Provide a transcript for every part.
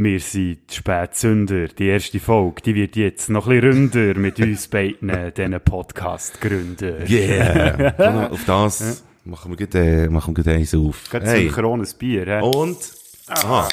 Wir sind die Spätsünder. Die erste Folge, die wird jetzt noch ein bisschen ründer mit uns beiden, diesen Podcast-Gründern. Yeah! Auf das machen wir gleich, äh, machen wir eins auf. Gerade Hey. synchrones Bier, hä? Und? Ah.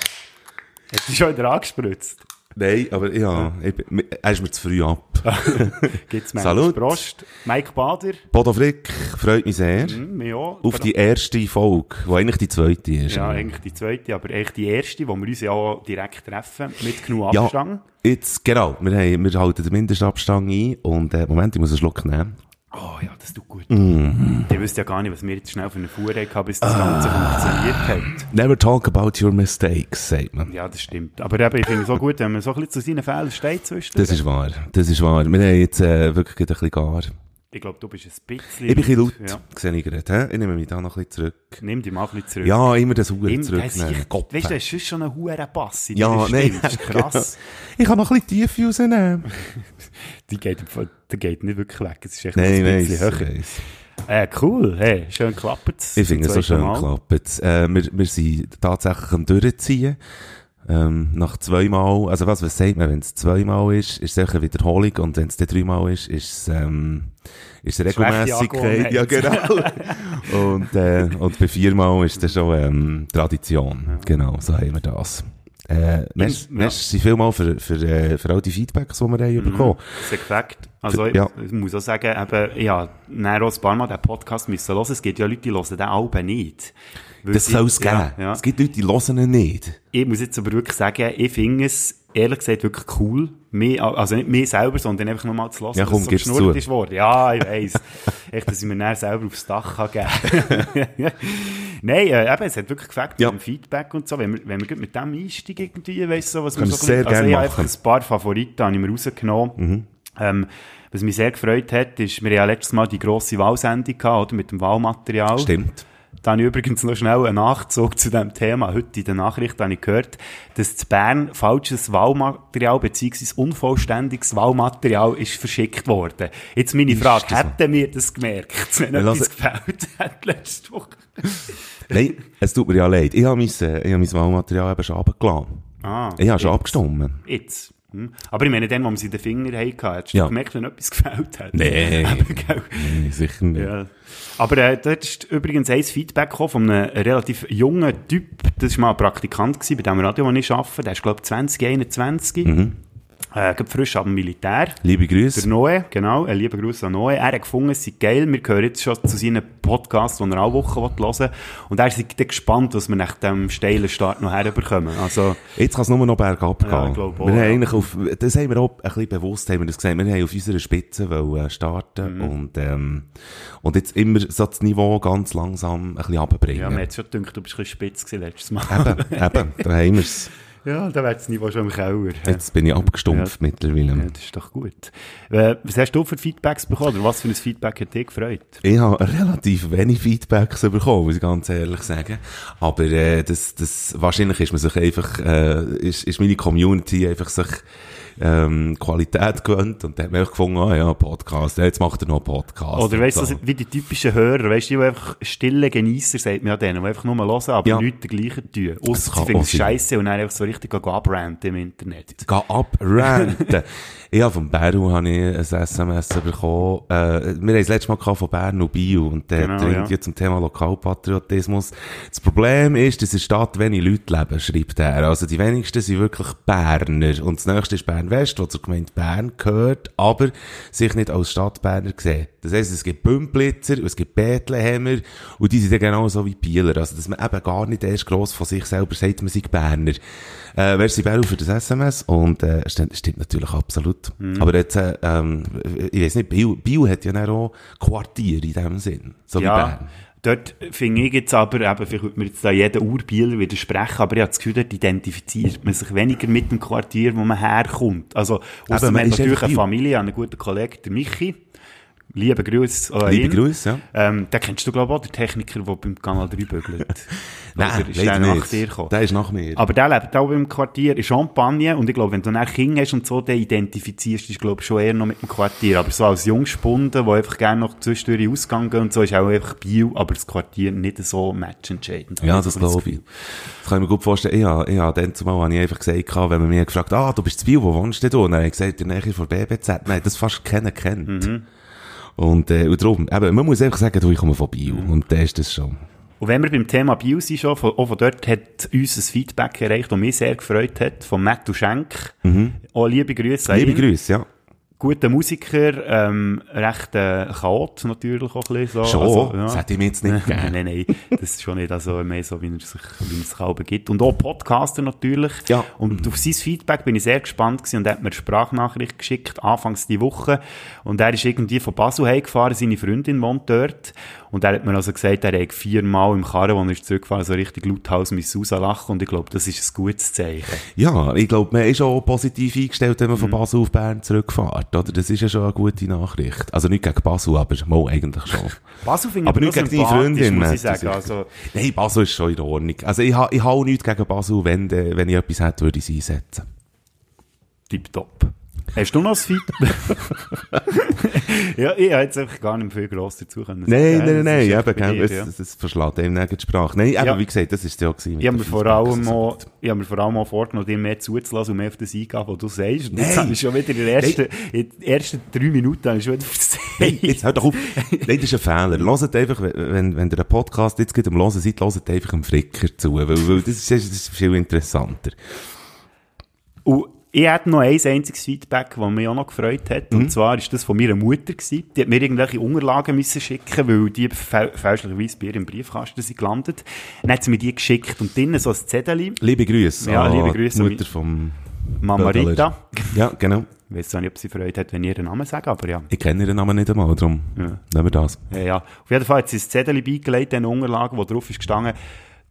Hast du schon wieder angespritzt? Nein, aber ja, ich bin, er ist mir zu früh ab. Gibt's Salut. Prost. Mike Bader. Bodo Frick, freut mich sehr. Mir auch. Auf die erste Folge, die eigentlich die zweite ist. Ja, eigentlich die zweite, aber echt die erste, wo wir uns ja auch direkt treffen, mit genug Ja, Abstand. jetzt, genau, wir, haben, wir halten den Mindestabstand ein und, äh, Moment, ich muss einen Schluck nehmen. Oh ja, das tut gut. Mm. Ihr wisst ja gar nicht, was wir jetzt schnell für eine Fuhr haben, bis das Ganze funktioniert hat. Never talk about your mistakes, sagt man. Ja, das stimmt. Aber eben, ich finde es so gut, wenn man so ein bisschen zu seinen Fehlern steht zwischen. Das ist wahr, das ist wahr. Wir haben jetzt äh, wirklich ein bisschen gar. Ich glaube, du bist ein bisschen... Ich bin ein bisschen laut, Ja. sehe ich gerade. Ich nehme mich da noch ein bisschen zurück. Nimm dich mal ein bisschen zurück. Ja, immer das Huren zurücknehmen. Weißt du, das ist schon ein in Ja, nein. Das ist krass. Ich kann noch ein bisschen tief rausnehmen. Die geht, die geht nicht wirklich weg. Es ist echt Nein, ein bisschen höher. Äh, cool. Hey, schön geklappt. Ich finde es so schön geklappt. Äh, wir, wir sind tatsächlich am Durchziehen. Ähm, nach zweimal, also was, was sagt man, wenn es zweimal ist, ist es eine Wiederholung und wenn es dann dreimal ist, ist es, ähm, ist es Regelmässigkeit. Ja, genau. und, äh, und bei viermal ist es schon, ähm, Tradition. Genau, so haben wir das. Äh, merci, ja. merci vielmal für, für, äh, für all die Feedbacks, die wir haben bekommen. Sehr gefällt. Also, Ja. ich muss auch sagen, eben, ja, dann auch ein paar Mal den Podcast müssen hören. Es gibt ja Leute, die hören den Alben nicht. Das soll es geben. Ja, ja. Es gibt Leute, die hören ihn nicht. Ich muss jetzt aber wirklich sagen, ich finde es, ehrlich gesagt, wirklich cool. Mich, also nicht mir selber, sondern einfach nochmal zu hören, Ja, komm, dass gib's so geschnurrt zu. ist worden. Ja, ich weiss. Echt, dass ich mir dann selber aufs Dach kann geben Nein, äh, eben, es hat wirklich gefällt Ja. mit dem Feedback und so. Wenn wir, wenn wir mit dem einsteigen irgendwie, weißt du, so, was Können wir so sehr ein bisschen- also ich habe. Mhm. ein paar Favoriten habe ich mir rausgenommen. Ähm, was mich sehr gefreut hat, ist, wir haben ja letztes Mal die grosse Wahlsendung gehabt, oder, mit dem Wahlmaterial. Stimmt. Da habe ich übrigens noch schnell einen Nachzug zu dem Thema. Heute in der Nachricht habe ich gehört, dass zu Bern falsches Wahlmaterial bzw. unvollständiges Wahlmaterial ist verschickt worden. Jetzt meine Frage, so? hätten wir das gemerkt, wenn etwas lass- gefällt hat letzte Woche? Nein, es tut mir ja leid. Ich habe mein, äh, ich habe mein Wahlmaterial eben schon abgeladen. Ah, Ich habe schon abgestimmt. Jetzt. Hm. Aber ich meine, dann, wo man sie in den Finger hatten, hättest du Ja. gemerkt, wenn etwas gefällt hat. Nein. Gell? Nein, sicher nicht. Ja. Aber äh, dort ist übrigens ein Feedback gekommen von einem relativ jungen Typ. Das war mal ein Praktikant gewesen, bei dem Radio, wo ich arbeite. Der ist, glaube ich, 2021. Mhm. Äh, frisch dem Militär. Liebe Der Grüße. Noe, genau, ein lieber Gruß an Noe. Er hat gefunden, es sei geil. Wir gehören jetzt schon zu seinen Podcasts, die er alle Wochen hören will. Und er ist gespannt, was wir nach dem steilen Start noch herbekommen. Also, Jetzt kann es nur noch bergab gehen. Ja, ich glaube auch, wir haben ja. eigentlich auf, das haben wir auch ein bisschen bewusst, haben wir das gesagt. Wir haben auf unserer Spitze wollen starten Mhm. und, ähm, und jetzt immer so das Niveau ganz langsam ein bisschen ja, runterbringen. mir hat schon gedacht, du bist ein bisschen spitz gewesen letztes Mal. eben, eben, da haben wir es. ja, da wäre das Niveau schon im Keller. Jetzt bin ich abgestumpft mittlerweile. Ja, das ist doch gut. Äh, was hast du für Feedbacks bekommen? Oder was für ein Feedback hat dich gefreut? Ich habe relativ wenig Feedbacks bekommen, muss ich ganz ehrlich sagen. Aber äh, das, das, wahrscheinlich ist man sich einfach, äh, ist, ist meine Community einfach sich ähm, Qualität gewöhnt und dann hat man einfach gefunden, ah ja, Podcast, ja, jetzt macht er noch Podcast. Oder weißt du, so. wie die typischen Hörer, weißt du, die einfach stille Genießer, sagt man ja denen, die einfach nur hören, aber Ja. nichts dergleichen tun. Ausser sie finden es scheisse und dann einfach so richtig gehen abranten im Internet. Geh abranten. habe von Beru habe ich ein SMS bekommen. Äh, wir haben das letzte Mal gehabt von Bern und Bio und der Genau, irgendwie ja. zum Thema Lokalpatriotismus. Das Problem ist, dass in der Stadt wenig Leute leben, schreibt er. Also die wenigsten sind wirklich Berner. Und das nächste ist Bern West, wo zur Gemeinde Bern gehört, aber sich nicht als Stadtberner sehen. Das heisst, es gibt Bümplitzer es gibt Bethlehemer und die sind dann genauso wie Bieler. Also, dass man eben gar nicht erst gross von sich selber sagt, man sei Berner. Äh, merci Beru für das SMS und äh, stimmt, stimmt natürlich absolut. Aber jetzt, äh, ähm, ich weiß nicht, Biel, Biel hat ja auch Quartier in dem Sinn, so wie Ja, Bern. Dort finde ich jetzt aber, eben, vielleicht würde mir jetzt da jeder Urbieler widersprechen, aber ich habe das Gefühl, dort identifiziert man sich weniger mit dem Quartier, wo man herkommt. Also, ausser man man hat natürlich eine. Familie, einen guten Kollegen, der Michi, Liebe Grüße an Liebe ihn. Grüße, ja. Ähm, den kennst du, glaube ich, auch, den Techniker, der beim Kanal 3 bügelt. Nein, ist leider der nach dir gekommen? Der ist nach mir. Aber der lebt auch im Quartier in Champagne und ich glaube, wenn du nach Kinder hast und so, dann identifizierst du glaube ich, schon eher noch mit dem Quartier. Aber so als Jungspunden, der einfach gerne noch zwischendurch den Ausgang gehen und so, ist auch einfach Bio, aber das Quartier nicht so matchentscheidend. Ja, das glaube ich. Das kann ich mir gut vorstellen. Ich habe, ich habe dann zumal habe ich einfach gesagt, wenn man mich gefragt ah, du bist zu Biel, wo wohnst du? Und dann habe ich gesagt, in der Nähe von BBZ. Nein, das fast keiner kennt. Mhm. Und, äh, und darum, eben, man muss einfach sagen, du, ich komme von Biel. Mhm. Und dann ist das schon. Und wenn wir beim Thema Bio sind schon, von, auch von dort hat uns ein Feedback erreicht, das mich sehr gefreut hat, von Mattu Schenk. Auch liebe Grüße an Mhm. Liebe. Grüße, ja. Guter Musiker, ähm, recht äh, Chaot natürlich auch ein bisschen. So. Schon? Also, ja. Das hätte ich mir jetzt nicht gegeben. nein, nein, das ist schon nicht, also mehr so, wie er sich, wie er sich gibt. Und auch Podcaster natürlich. Ja. Und auf sein Feedback bin ich sehr gespannt gewesen und er hat mir eine Sprachnachricht geschickt, anfangs die Woche. Und er ist irgendwie von Basel heimgefahren, seine Freundin wohnt dort. Und er hat mir also gesagt, er hat viermal im Karren, als er zurückgefahren, so richtig lauthals mit Susa lachen. Und ich glaube, das ist ein gutes Zeichen. Ja, ich glaube, man ist auch positiv eingestellt, wenn man Mhm. von Basel auf Bern zurückfährt, oder? Das ist ja schon eine gute Nachricht. Also nicht gegen Basel, aber mal eigentlich schon. Basel finde ich Aber nicht gegen deine Freundin, muss ich sagen. Also, Nein, Basel ist schon in Ordnung. Also ich, ha, ich habe auch nichts gegen Basel, wenn, äh, wenn ich etwas hätte, würde ich es einsetzen. tipptopp. Hast du noch ein Feedback? ja, ich habe jetzt einfach gar nicht viel gross dazu können Nein, nein, nein, Das ist eben, gell, dir, es, ja. es, es verschlägt einem nirgends die Sprache. Nein, eben, Ja. wie gesagt, das ist ja auch gewesen. Ich habe mir vor allem mal, so. ich habe mir vor allem mal vorgenommen, dir mehr zuzulassen und mehr auf das eingehen, was du sagst. Und jetzt Nein. habe ich schon wieder in den ersten, in den ersten drei Minuten habe ich schon wieder Hey, versagt. jetzt hört doch auf. Nein, das ist ein Fehler. Hört einfach, wenn, wenn ihr einen Podcast jetzt geht am Hören seid, hört einfach einem Fricker zu, weil, weil das, ist, das ist viel interessanter. Und ich hatte noch ein einziges Feedback, das mich auch noch gefreut hat. Mhm. Und zwar ist das von meiner Mutter gewesen. Die hat mir irgendwelche Unterlagen müssen schicken, weil die fä fälschlicherweise bei ihr im Briefkasten sind gelandet. Dann hat sie mir die geschickt und drinnen so ein Zettel. Liebe Grüße Ja, liebe Grüße Mutter vom Mama Bödeler. Rita. Ja, genau. Ich auch nicht, ob sie Freude hat, wenn ich ihren Namen sage, aber ja. Ich kenne ihren Namen nicht einmal, darum Ja. nehmen wir das. Ja, ja. Auf jeden Fall hat sie ein Zettel beigelegt, eine Unterlagen, wo drauf ist gestanden,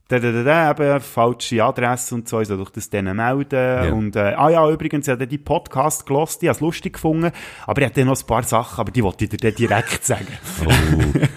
da, da, da, da, eben, falsche Adresse und so, ich soll doch das denen melden. Und, äh, ah ja, übrigens, ich habe die Podcast gelost, ich habe es lustig gefunden, aber ich hatte dann noch ein paar Sachen, aber die wollte ich dir dann direkt sagen. Oh,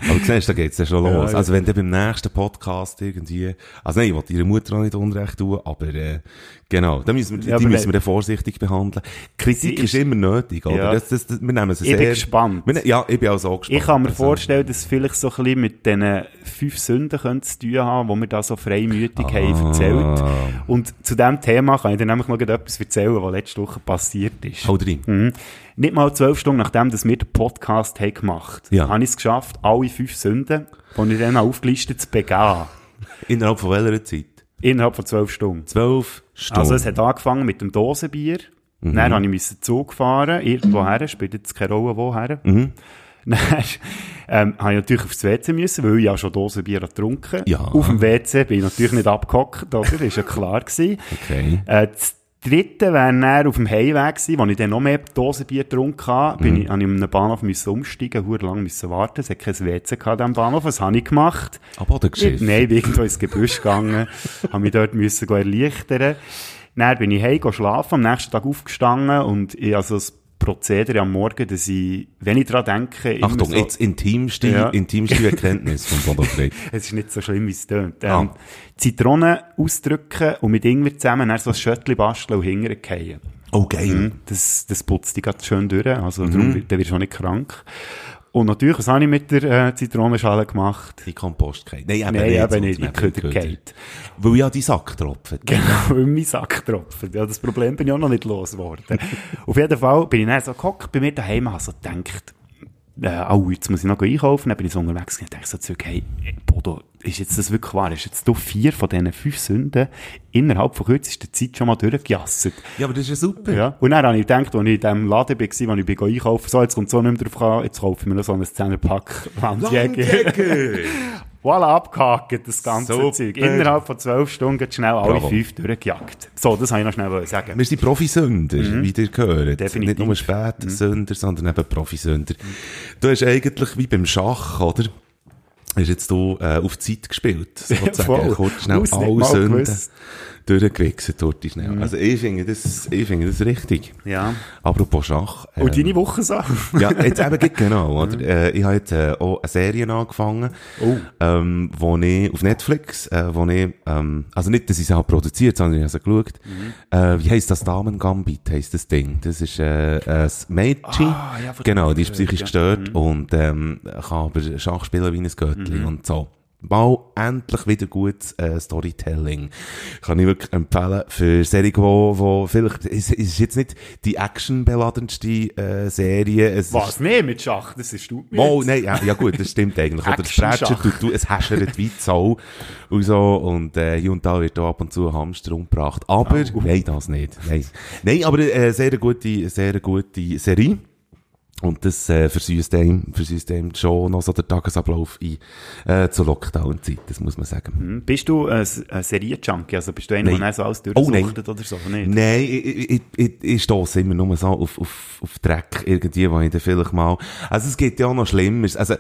aber siehst, da geht's ja schon Ja, los. ja. Also wenn du beim nächsten Podcast irgendwie, also nein, ich will ihrer Mutter auch nicht unrecht tun, aber äh, genau, da müssen wir, Ja, die müssen wir dann vorsichtig behandeln. Kritik ist, ist- immer nötig, oder? Ja. Das, das, das, wir nehmen es Ich bin sehr... gespannt. Wir, ne- ja, ich bin auch so gespannt. Ich kann mir Also, vorstellen, dass es vielleicht so ein bisschen mit diesen fünf Sünden zu tun haben, die wir da so freimütig Ah. haben erzählt. Und zu diesem Thema kann ich dir nämlich noch etwas erzählen, was letzte Woche passiert ist. Hau rein. Mhm. Nicht mal zwölf Stunden nachdem dass wir den Podcast haben gemacht Ja. habe ich es geschafft, alle fünf Sünden, die ich dann aufgelistet zu begehen. Innerhalb von welcher Zeit? Innerhalb von zwölf Stunden. Zwölf Stunden. Also es hat angefangen mit dem Dosenbier. Mhm. Dann habe ich müssen Zug fahren, irgendwo her, spielt jetzt keine Rolle woher. Mhm. Dann ähm, habe ich natürlich aufs WC müssen, weil ich ja schon Dosenbier getrunken Ja. Auf dem WC bin ich natürlich nicht abgehockt, oder? Ist ja klar gewesen. Okay. Äh, das dritte wäre dann auf dem Heimweg gewesen, wo ich dann noch mehr Dosenbier getrunken habe. Bin ich, habe ich an einem Bahnhof müssen umsteigen, hure lang müssen warten. Es hat kein WC gehabt diesem Bahnhof. Was habe ich gemacht? Ab oder Ich, Geschichte? nein, bin irgendwo ins Gebüsch gegangen, habe mich dort müssen erleichtern. Dann bin ich heim schlafen, am nächsten Tag aufgestanden und ich also das Prozedere am Morgen, dass ich, wenn ich daran denke, Achtung, so, jetzt intimste, Ja. intimste Erkenntnis von Bodo Frey. es ist nicht so schlimm, wie es tönt. Ähm, Ah. Zitronen ausdrücken und mit Ingwer zusammen dann so ein Schöttchen basteln und fallen. Oh, geil. Mhm. Das, das putzt dich ganz schön durch, also darum, wird- dann wirst du auch nicht krank. Und natürlich, was habe ich mit der äh, Zitronenschale gemacht? Die Kompost geht. Nein, eben Nein, nicht. eben nicht, die eben Köder Köder. geht. Weil ja die Sack tropfen. Genau, weil mein Sack tropft. Ja, das Problem bin ich auch noch nicht losgeworden. Auf jeden Fall bin ich dann so gehockt bei mir daheim und habe so gedacht, äh, oh, jetzt muss ich noch einkaufen. Dann bin ich so unterwegs und dachte so zurück, hey, Bodo, ist jetzt das wirklich wahr? Ist jetzt du vier von diesen fünf Sünden innerhalb von kürzester Zeit schon mal durchgejasset? Ja, aber das ist ja super. Ja. Und dann habe ich gedacht, als ich in dem Laden war, wo ich bin einkaufen, so, jetzt kommt so nicht mehr drauf an, jetzt kaufe ich mir noch so ein 10er-Pack Landjäger. Landjäger! Voilà, abgehakt, das ganze Super. Zeug. Innerhalb von zwölf Stunden schnell alle Bravo. fünf durchgejagt. So, das wollte ich noch schnell sagen. Wir sind Profisünder, wie ihr gehört. Definitiv. Nicht nur Spätsünder, sondern eben Profisünder. Du hast eigentlich wie beim Schach, oder? Hast jetzt du äh, auf Zeit gespielt, sozusagen. Kurz schnell alle Sünden gewusst. Durchgewichst, dort schnell. Mhm. Also ich finde das, ich finde das richtig. Ja. Apropos Schach. Und ähm, deine Woche so? ja, jetzt eben geht genau, oder? Äh, ich habe jetzt äh, auch eine Serie angefangen, Oh. ähm, wo ich auf Netflix, äh, wo ich, ähm, also nicht, dass ich sie habe produziert, sondern ich habe sie geschaut. Mhm. Äh, wie heisst das Damen Gambit, heisst das Ding? Das ist äh, ein Mädchen, Ah, ja, genau, die ist psychisch ja. gestört und ähm, kann aber Schach spielen wie ein Göttli Mhm. und so. Mal endlich wieder gutes äh, Storytelling. Kann ich wirklich empfehlen für Serie, wo, wo vielleicht, es, es ist jetzt nicht die actionbeladenste äh, Serie. Es Was? Ist, Nee, mit Schach, das ist du jetzt. nein, ja, ja gut, das stimmt eigentlich. Oder das tut, du, es häschert wie Sau und so, und, äh, hier und da wird auch ab und zu ein Hamster umgebracht. Aber, Oh. nein, das nicht. Nein, nein aber, äh, sehr gute, sehr gute Serie. Und das, äh, versüßt einem, versüßt einem schon noch so der Tagesablauf ein, äh, zur Lockdown-Zeit, das muss man sagen. Hm, Bist du ein, ein Serienjunkie? Also bist du einer, der so alles Oh, durchsuchtet oder so? Nicht? Nein, ich, ich, ich, ich, ich stosse immer nur so auf, auf, auf Dreck irgendwie, wo ich dann vielleicht mal, also es gibt ja auch noch Schlimmeres. Also,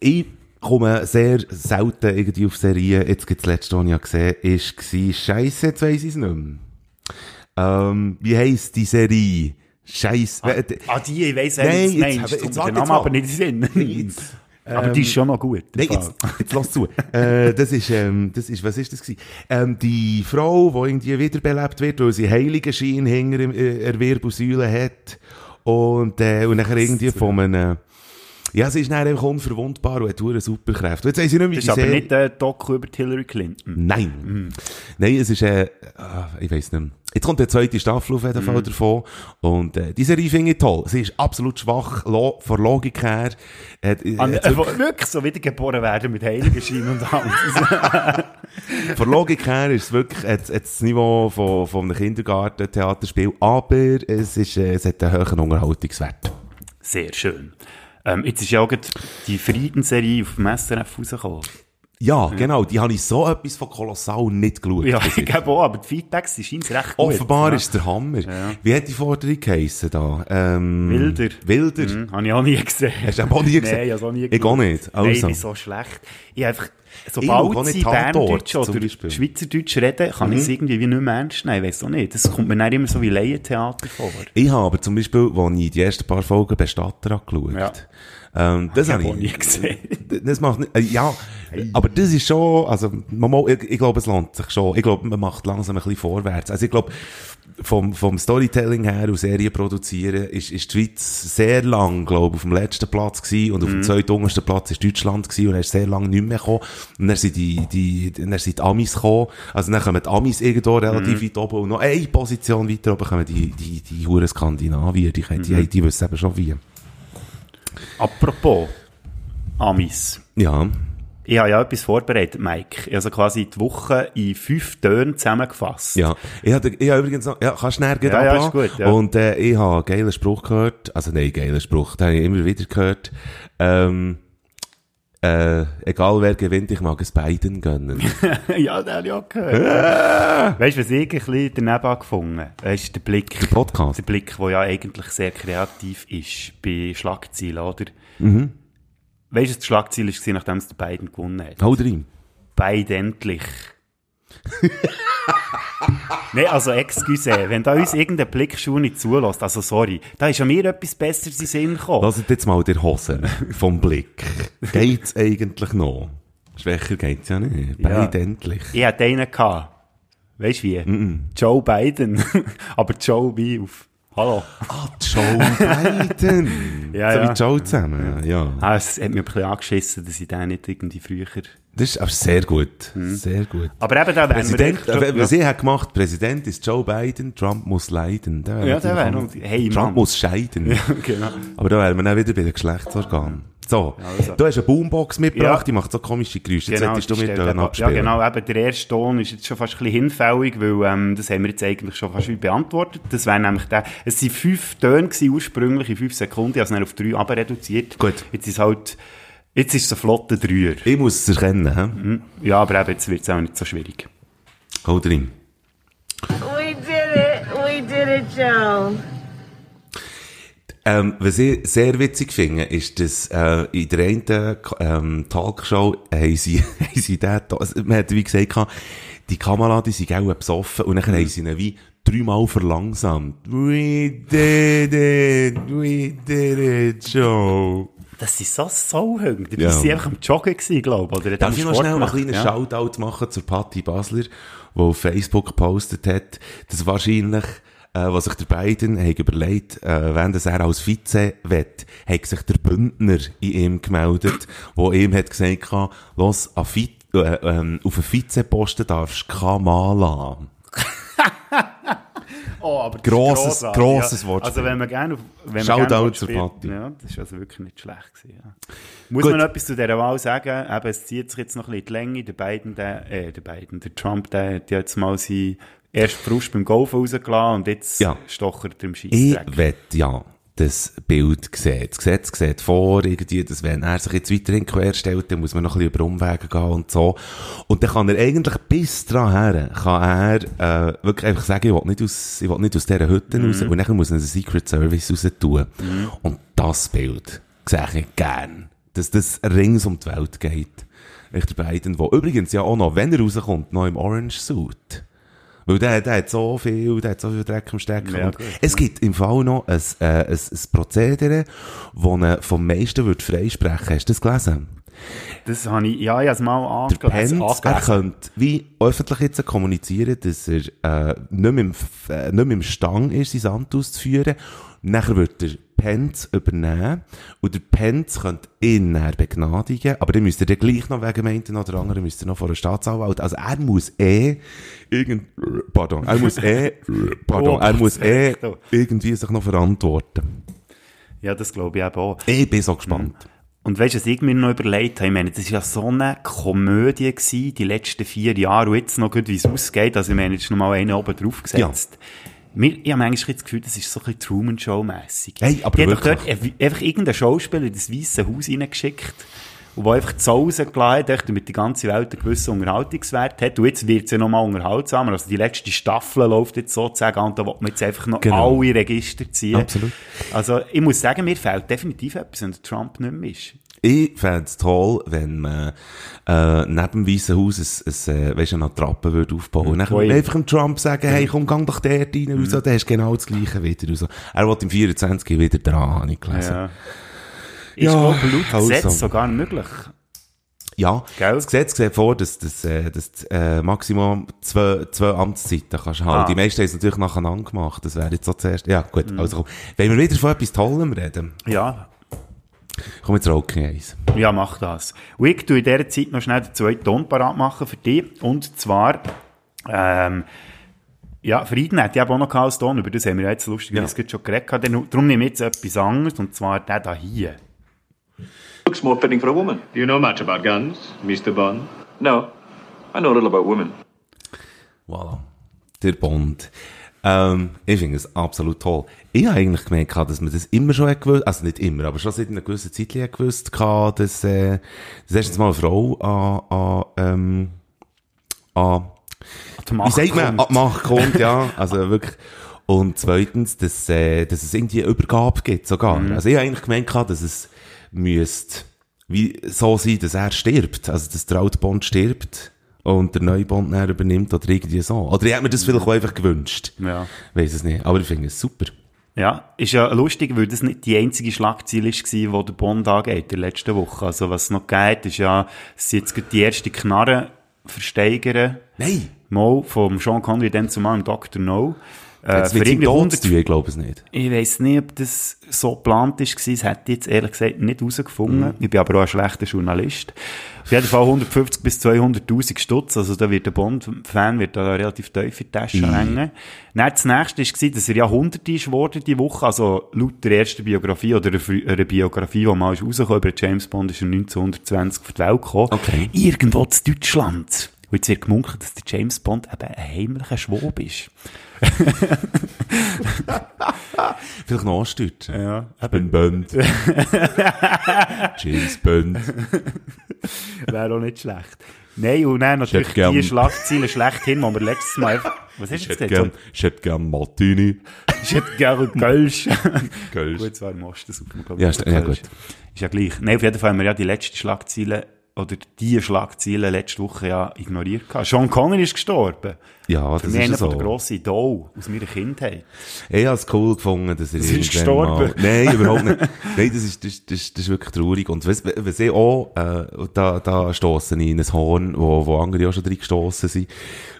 ich komme sehr selten irgendwie auf Serien. Jetzt gibt's letzte, was ich gesehen habe, ist scheisse, jetzt weiss ich's nicht mehr. Ähm, wie heisst die Serie? Scheisse. Ah, die, ich weiss, Nein, jetzt- meinst. jetzt jetzt mal. aber nicht in den Sinn. aber die ist schon noch gut. Nein, jetzt, jetzt lass zu. äh, das ist, ähm, das ist, was ist das gewesen? Ähm, die Frau, die irgendwie wiederbelebt wird, weil sie Heiligenschein hinter äh, der Wirbelsäule hat. Und, äh, und nachher irgendwie von einem, ja, sie ist dann einfach unverwundbar und hat eine Superkräfte. Jetzt weiss ich nicht, wie Das ist aber nicht der Doku über Hillary Clinton. Nein. Nein, es ist, äh, ah, ich weiss nicht mehr. Jetzt kommt die zweite Staffel auf jeden Fall davon. Und, äh, die Serie finde ich toll. Sie ist absolut schwach, lo von Logik her. Hat, An, hat äh, wo wirklich so wiedergeboren werden mit Heiligenschein und alles. Von Logik her ist es wirklich jetzt, jetzt das Niveau von, von einem Kindergarten-Theaterspiel, aber es, ist, äh, es hat einen hohen Unterhaltungswert. Sehr schön. Ähm, jetzt ist ja auch die Friedensserie auf dem SRF rausgekommen. Ja, genau, die habe ich so etwas von Kolossal nicht geschaut. Ja, ich glaube auch, aber die Feedbacks scheinen recht gut. Offenbar ja. ist der Hammer. Wie hat die Forderung geheissen da? Ähm, Wilder. Wilder. Hm, habe ich auch nie gesehen. Hast du auch nie gesehen? Nein, ich habe auch nie Ich auch nicht. Nein, Also. ich bin so schlecht. Ich einfach, sobald sie Berndeutsch oder. Mhm. Schweizerdeutsch reden, kann ich es irgendwie wie nicht mehr ernst nehmen. Ich weiss auch nicht. Das kommt mir dann immer so wie Laientheater vor. Ich habe aber zum Beispiel, als ich die ersten paar Folgen Bestatter angeschaut Ja. Ähm, das Ich habe ich nie gesehen. Das macht nicht, äh, ja, aber das ist schon, also, man, ich, ich glaube, es lohnt sich schon. Ich glaube, man macht langsam ein bisschen vorwärts. Also ich glaube, vom, vom Storytelling her und Serien produzieren ist, ist die Schweiz sehr lang, glaube auf dem letzten Platz gewesen und auf dem zweiten Platz ist Deutschland gewesen und er ist sehr lang nicht mehr gekommen. Und dann sind die, die, dann sind die Amis gekommen. Also dann kommen die Amis irgendwo relativ weit oben und noch eine Position weiter oben kommen die, die, die Huren Skandinavier. Die, die, die, die wissen eben schon wie. Apropos Amis. Ja. Ich habe ja etwas vorbereitet, Mike. Also quasi die Woche in fünf Tönen zusammengefasst. Ja, ich habe, ich habe übrigens noch, ja, kannst gleich Ja, ja, ist gut, ja. Und, äh, ich habe einen geilen Spruch gehört, also nein, geilen Spruch, den habe ich immer wieder gehört, ähm, äh, egal wer gewinnt, ich mag es beiden gönnen. ja, den habe ich auch gehört. weißt du, was ich ein bisschen daneben gefunden ist der Blick. Der Podcast. Der Blick, der ja eigentlich sehr kreativ ist bei Schlagzeilen, oder? Mhm. Weißt du, was das Schlagzeil war, nachdem es die beiden gewonnen hat? Hau rein. Beide endlich. Nein, also, excuse, wenn da uns irgendein Blickschuh nicht zulässt, also sorry, da ist an mir etwas Besseres in Sinn gekommen. Lasst jetzt mal der Hosen vom Blick. Geht's eigentlich noch? Schwächer geht's ja nicht. Ja. Beide endlich. Ich hatte einen gehabt. Weißt du wie? Joe Biden. Aber Joe wie auf Hallo. Ah, Joe Biden. Ja, so ja. wie Joe zusammen, ja. Ah, es hat mich ein bisschen angeschissen, dass ich den nicht irgendwie früher... Das ist aber sehr gut. Hm. Sehr gut. Aber eben, da wären Präsident, wir... äh, was ich habe gemacht, Präsident ist Joe Biden, Trump muss leiden. Da Ja, der natürlich wäre auch- noch... Hey, Trump Mann. muss scheiden. Ja, genau. Aber da wären wir dann wieder bei den Geschlechtsorganen. So, also. du hast eine Boombox mitgebracht, Ja. die macht so komische Geräusche. Jetzt Genau, hättest du mit Tönen eben- Ja, abspielen. genau, eben, der erste Ton ist jetzt schon fast ein bisschen hinfällig, weil ähm, das haben wir jetzt eigentlich schon fast wie beantwortet. Das wäre nämlich der, es sind fünf Töne gewesen, ursprünglich in fünf Sekunden, es dann auf drei aber reduziert. Gut. Jetzt ist halt, jetzt ist es ein flotter Dreier. Ich muss es erkennen, hä? Hm? Ja, aber eben, jetzt wird es auch nicht so schwierig. Hau rein. We did it. We did it, Joe. Ähm, was ich sehr witzig finde, ist, dass äh, in der einen ähm, Talkshow haben sie, haben sie den, also, man hat wie gesagt, die Kamala, die sind auch besoffen und dann haben sie ihn wie dreimal verlangsamt. We did it, we did it, Joe. Das sind so Sauhünger. Die Ja. sind einfach am Joggen gewesen, glaube ich. Oder Darf ich noch schnell einen kleinen Ja. Shoutout machen zur Patti Basler, die auf Facebook gepostet hat, dass wahrscheinlich, äh, was sich der Biden hat überlegt, äh, wenn das er als Vize wett, hat sich der Bündner in ihm gemeldet, wo ihm hat gesagt, hat, los, an Vi äh, ähm, auf einen Vizeposten darfst du Kamala. Oh, aber das Grosses- ist grossartig, grosses ja. Wortspiel. Also wenn man gerne auf, wenn man gerne zur Patti. Ja, das ist also wirklich nicht schlecht gewesen, ja. Muss Gut. man etwas zu dieser Wahl sagen? Eben, es zieht sich jetzt noch ein bisschen die Länge. Der Biden, der, äh, der Biden, der Trump, der hat jetzt mal seinen ersten Frust beim Golf rausgelassen und jetzt Ja. stochert er im Ich Scheissdreck. wett ja das Bild sehen. Das Gesetz sieht vor, irgendwie, dass wenn er sich jetzt weiterhin querstellt, dann muss man noch ein bisschen über Umwege gehen und so. Und dann kann er eigentlich bis dran her, kann er, äh, wirklich einfach sagen, ich will nicht aus, ich will nicht aus dieser Hütte raus. Und dann muss er den Secret Service raus tun. Und das Bild sehe ich gern. Dass das rings um die Welt geht. Echt der Biden, der übrigens ja auch noch, wenn er rauskommt, noch im Orange Suit. Weil der, der hat so viel, der hat so viel Dreck am Stecken. Ja, gut, es gibt im Fall noch ein, äh, ein, ein Prozedere, wo er vom meisten wird freisprechen. Hast du das gelesen? Das habe ich, ja, ich habe es mal angelesen. Pence, er angelesen. könnte wie öffentlich jetzt kommunizieren, dass er äh, nicht, mehr im, äh, nicht mehr im Stang ist, sein Amt auszuführen. Nachher wird der Pence übernehmen und der Pence könnte ihn dann begnadigen, aber dann müsste er dann gleich noch wegen dem einen oder anderen müsste er noch vor der Staatsanwalt. Also er muss eh irgend, pardon, er muss eh, pardon, er muss eh irgendwie sich noch verantworten. Ja, das glaube ich eben auch. Ich bin so gespannt. Und weißt du, was ich mir noch überlegt habe? Ich meine, das war ja so eine Komödie gewesen, die letzten vier Jahre, und jetzt noch gut, wie es ausgeht. Also, ich meine, jetzt ist noch mal einen oben drauf gesetzt. Mir, ich habe manchmal das Gefühl, das ist so ein bisschen Truman-Show-mässig. Hey, aber doch wirklich. dort einfach irgendeinen Schauspieler in das Weisse Haus reingeschickt. Und der einfach zu Hause geladen hat, damit die ganze Welt einen gewissen Unterhaltungswert hat. Und jetzt wird es ja noch mal unterhaltsamer. Also die letzte Staffel läuft jetzt sozusagen an, da will man jetzt einfach noch Genau. alle Register ziehen. Absolut. Also ich muss sagen, mir fehlt definitiv etwas, wenn Trump nicht mehr ist. Ich fände es toll, wenn man äh, neben dem Weißen Haus ein, ein, äh, weißt, eine Attrappe würde aufbauen und dann Ui. einfach dem Trump sagen, hey, komm, gang doch dort rein und so, dann hast du genau das Gleiche wieder. Und so. Er will im 24 wieder dran, habe ich gelesen. Ja, Ja. Ist Ja, ja, laut also. Gesetz sogar möglich. Gell? das Gesetz sieht vor, dass, dass, äh, dass du, äh, Maximum zwei, zwei Amtszeiten kannst haben. Ah. Die meisten haben es natürlich nacheinander gemacht. Das wäre jetzt so zuerst. Ja, gut, also komm. Wenn wir wieder von etwas Tollem reden, Ja, komm jetzt Rocken eins. ja, mach das. Und ich tue in dieser Zeit noch schnell den zweiten Ton parat machen für dich. Und zwar, ähm, ja, Frieden hat ja auch noch als Ton, über das haben wir ja jetzt lustigerweise gerade schon geredet. Darum nehme ich jetzt etwas anderes, und zwar der da hier. Looks more fitting for a woman. Do you know much about guns, Mr. Bond? No, I know a little about women. Voilà. Der Bond. Ähm, ich finde es absolut toll. Ich habe eigentlich gemerkt, dass man das immer schon hat gewusst, also nicht immer, aber schon seit einer gewissen Zeit hat gewusst, gehabt, dass, äh, dass erstens mal eine Frau an, an, ähm, an, wie sagt man, kommt. an die Macht kommt, ja, also wirklich. Und zweitens, dass, äh, dass es irgendwie eine Übergabe gibt sogar. Also ich habe eigentlich gehabt, dass es müsste wie so sein, dass er stirbt. Also, dass der alte Bond stirbt und der neue Bond dann übernimmt oder irgendwie so. Oder ich hätte mir das vielleicht auch einfach gewünscht. Ja. Weiß es nicht. Aber ich finde es super. Ja, ist ja lustig, weil das nicht die einzige Schlagzeile war, die der Bond angeht in der letzten Woche. Also was es noch geht, ist ja, dass sie jetzt die erste Knarre versteigern. Nein! Mal vom Sean Connery dann zumal im Dr. No. Äh, für irgendwie Tod 100 zu tun, ich glaube es nicht. Ich weiss nicht, ob das so geplant ist gewesen. Das hätte ich jetzt ehrlich gesagt nicht herausgefunden. Ich bin aber auch ein schlechter Journalist. Auf jeden Fall 150 bis 200.000 Stutz. Also da wird der Bond-Fan wird da relativ tief in die Tasche hängen. Dann das nächste war, dass er ja 100 ist geworden die Woche. Also laut der ersten Biografie oder einer Biografie, die mal ist rausgekommen über James Bond, ist er 1920 auf die Welt gekommen. Okay. Irgendwo in Deutschland. Und jetzt wird gemunkelt, dass der James Bond eben ein heimlicher Schwab ist. Vielleicht noch Ostdeutsch. Ja, Ich bin Bond. James Bond. Wäre auch nicht schlecht. Nein, und dann natürlich hätte gern- die Schlagzeilen schlechthin, die wir letztes Mal einfach... Was du jetzt gern, ich hätte gern Martini. Ich hätte gerne Kölsch. Kölsch. Gut, zwar im Osten, super, glaub Ja, ist- ja, gut. Ist ja gleich. Nein, auf jeden Fall haben wir ja die letzte Schlagzeile oder die Schlagzeilen letzte Woche ja ignoriert gehabt. Sean Connery ist gestorben. Ja, Für das mich ist so. der grossen Idol aus meiner Kindheit. Ich habe es cool gefunden, dass er Sie ist irgendwann mal... gestorben. Nein, überhaupt nicht. Nein, das ist, das, das, das ist wirklich traurig. Und was, was ich auch, äh, da, da stossen ich in ein Horn, wo, wo andere auch schon drin gestossen sind.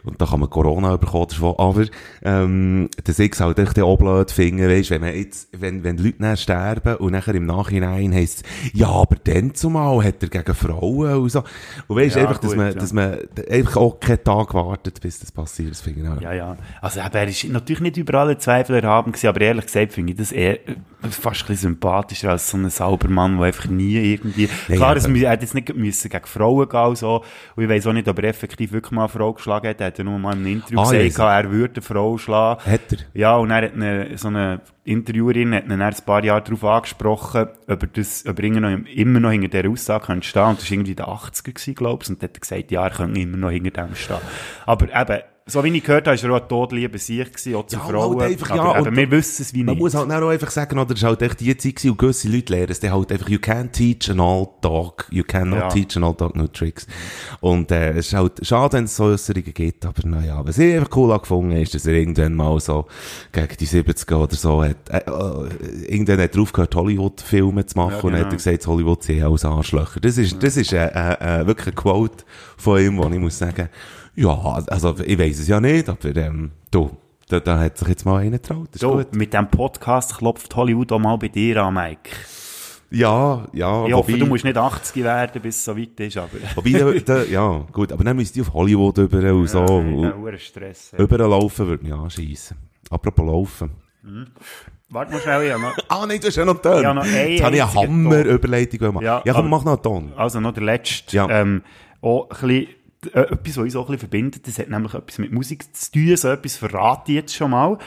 Und da kann man Corona bekommen davon. Aber, ähm, dass ich halt echt auch blöd finde, weisst, wenn man jetzt, wenn, wenn Leute dann sterben und nachher im Nachhinein heisst ja, aber dann zumal hat er gegen Frauen und so. Und weisst, Ja, einfach, dass gut, man, ja. dass man einfach auch keinen Tag wartet, bis das passiert. Finde ich auch. Ja, ja. Also, eben, er ist natürlich nicht überall ein Zweifel erhaben gewesen, aber ehrlich gesagt finde ich das eher äh, fast ein bisschen sympathischer als so ein Saubermann, der einfach nie irgendwie, Ja, klar, ja, es er hat jetzt nicht müssen gegen Frauen gehen und so, und ich weiss auch nicht, ob er effektiv wirklich mal eine Frau geschlagen hat, er hat ja nur mal einem Interview Ah, gesagt, weiss. er würde eine Frau schlagen. Hat er? Ja, und er hat eine, so eine Interviewerin hat ihn ein paar Jahre darauf angesprochen, ob er das, ob er immer noch, immer noch hinter dieser Aussage könnte stehen. Und das war irgendwie in den 80er gewesen, glaubst Und dann hat er gesagt, ja, er könnte immer noch hinter dem stehen. Aber eben, so wie ich gehört habe, ist er auch Sieg gewesen, auch zu Ja, Frauen. halt einfach, ja, aber eben, und- wir wissen es wie Man nicht. muss halt auch einfach sagen, oder, es war halt echt die Zeit gewesen, und gewisse Leute lernen es dann halt einfach, you can't teach an old dog, you cannot Ja. teach an old dog no tricks. Und, äh, es ist halt schade, wenn es so Äußerungen gibt, aber naja, was ich einfach cool angefunden ist, dass er irgendwann mal so gegen die 70er oder so hat, äh, äh, irgendwann hat er aufgehört, Hollywood-Filme zu machen, Ja, und genau. hat er gesagt, Hollywood sind alles Arschlöcher. Das ist, das ist, äh, äh, äh, wirklich ein Quote von ihm, wo ich muss sagen, ja, also, ich weiss es ja nicht, aber, ähm, du, da, da hat sich jetzt mal einer getraut, so, mit diesem Podcast klopft Hollywood auch mal bei dir an, Mike. Ja, ja. Ich hoffe, wobei- du musst nicht 80 werden, bis es so weit ist, aber... Wobei, da, da, ja, gut, aber dann müsst ihr auf Hollywood über und so. Ja, und Stress. Überlaufen würde mich anschiessen. Apropos laufen. Warte mal schnell, ja, noch, Ah, nein, du hast ja noch Ton. Ja, noch einen Jetzt habe ich eine Hammer-Überleitung machen. Ja, Ja, komm, aber- mach noch einen Ton. Also noch der letzte. Ja. Ähm, auch ein bisschen, äh, etwas, was uns auch ein bisschen verbindet, das hat nämlich etwas mit Musik zu tun, so etwas verrate ich jetzt schon mal.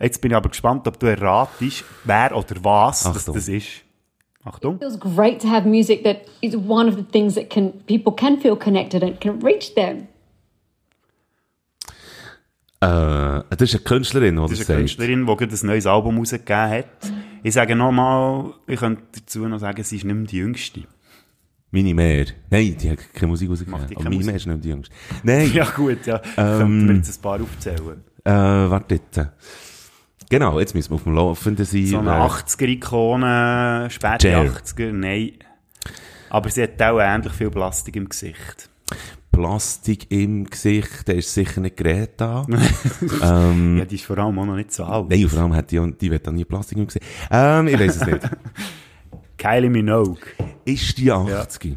Jetzt bin ich aber gespannt, ob du erratest, wer oder was das, Achtung. das ist. Achtung. feels great to have music that is one of the things that can people can feel connected and can reach them. Äh, das ist eine Künstlerin, die Das das ist eine sagt. Künstlerin, die gerade ein neues Album rausgegeben hat. Ich sage nochmal, ich könnte dazu noch sagen, sie ist nicht mehr die Jüngste. Meine Mehr. Nein, die hat keine Musik Macht die rausgegeben. keine Aber meine Musik? Mehr ist nicht die Jüngste. Nein, Ja gut, ja. Ich könnte mir jetzt ein paar aufzählen. äh, warte jetzt. Genau, jetzt müssen wir auf dem Laufenden sein. So eine Äh, 80er-Ikone, späte Cher. 80er, nein. Aber sie hat auch ähnlich viel Plastik im Gesicht. Plastik im Gesicht, der ist sicher nicht Greta. Ja, die ist vor allem auch noch nicht so alt. Nein, vor allem hat die, die wird dann nie Plastik im Gesicht. Ähm, ich weiß es nicht. Kylie Minogue. Ist die 80?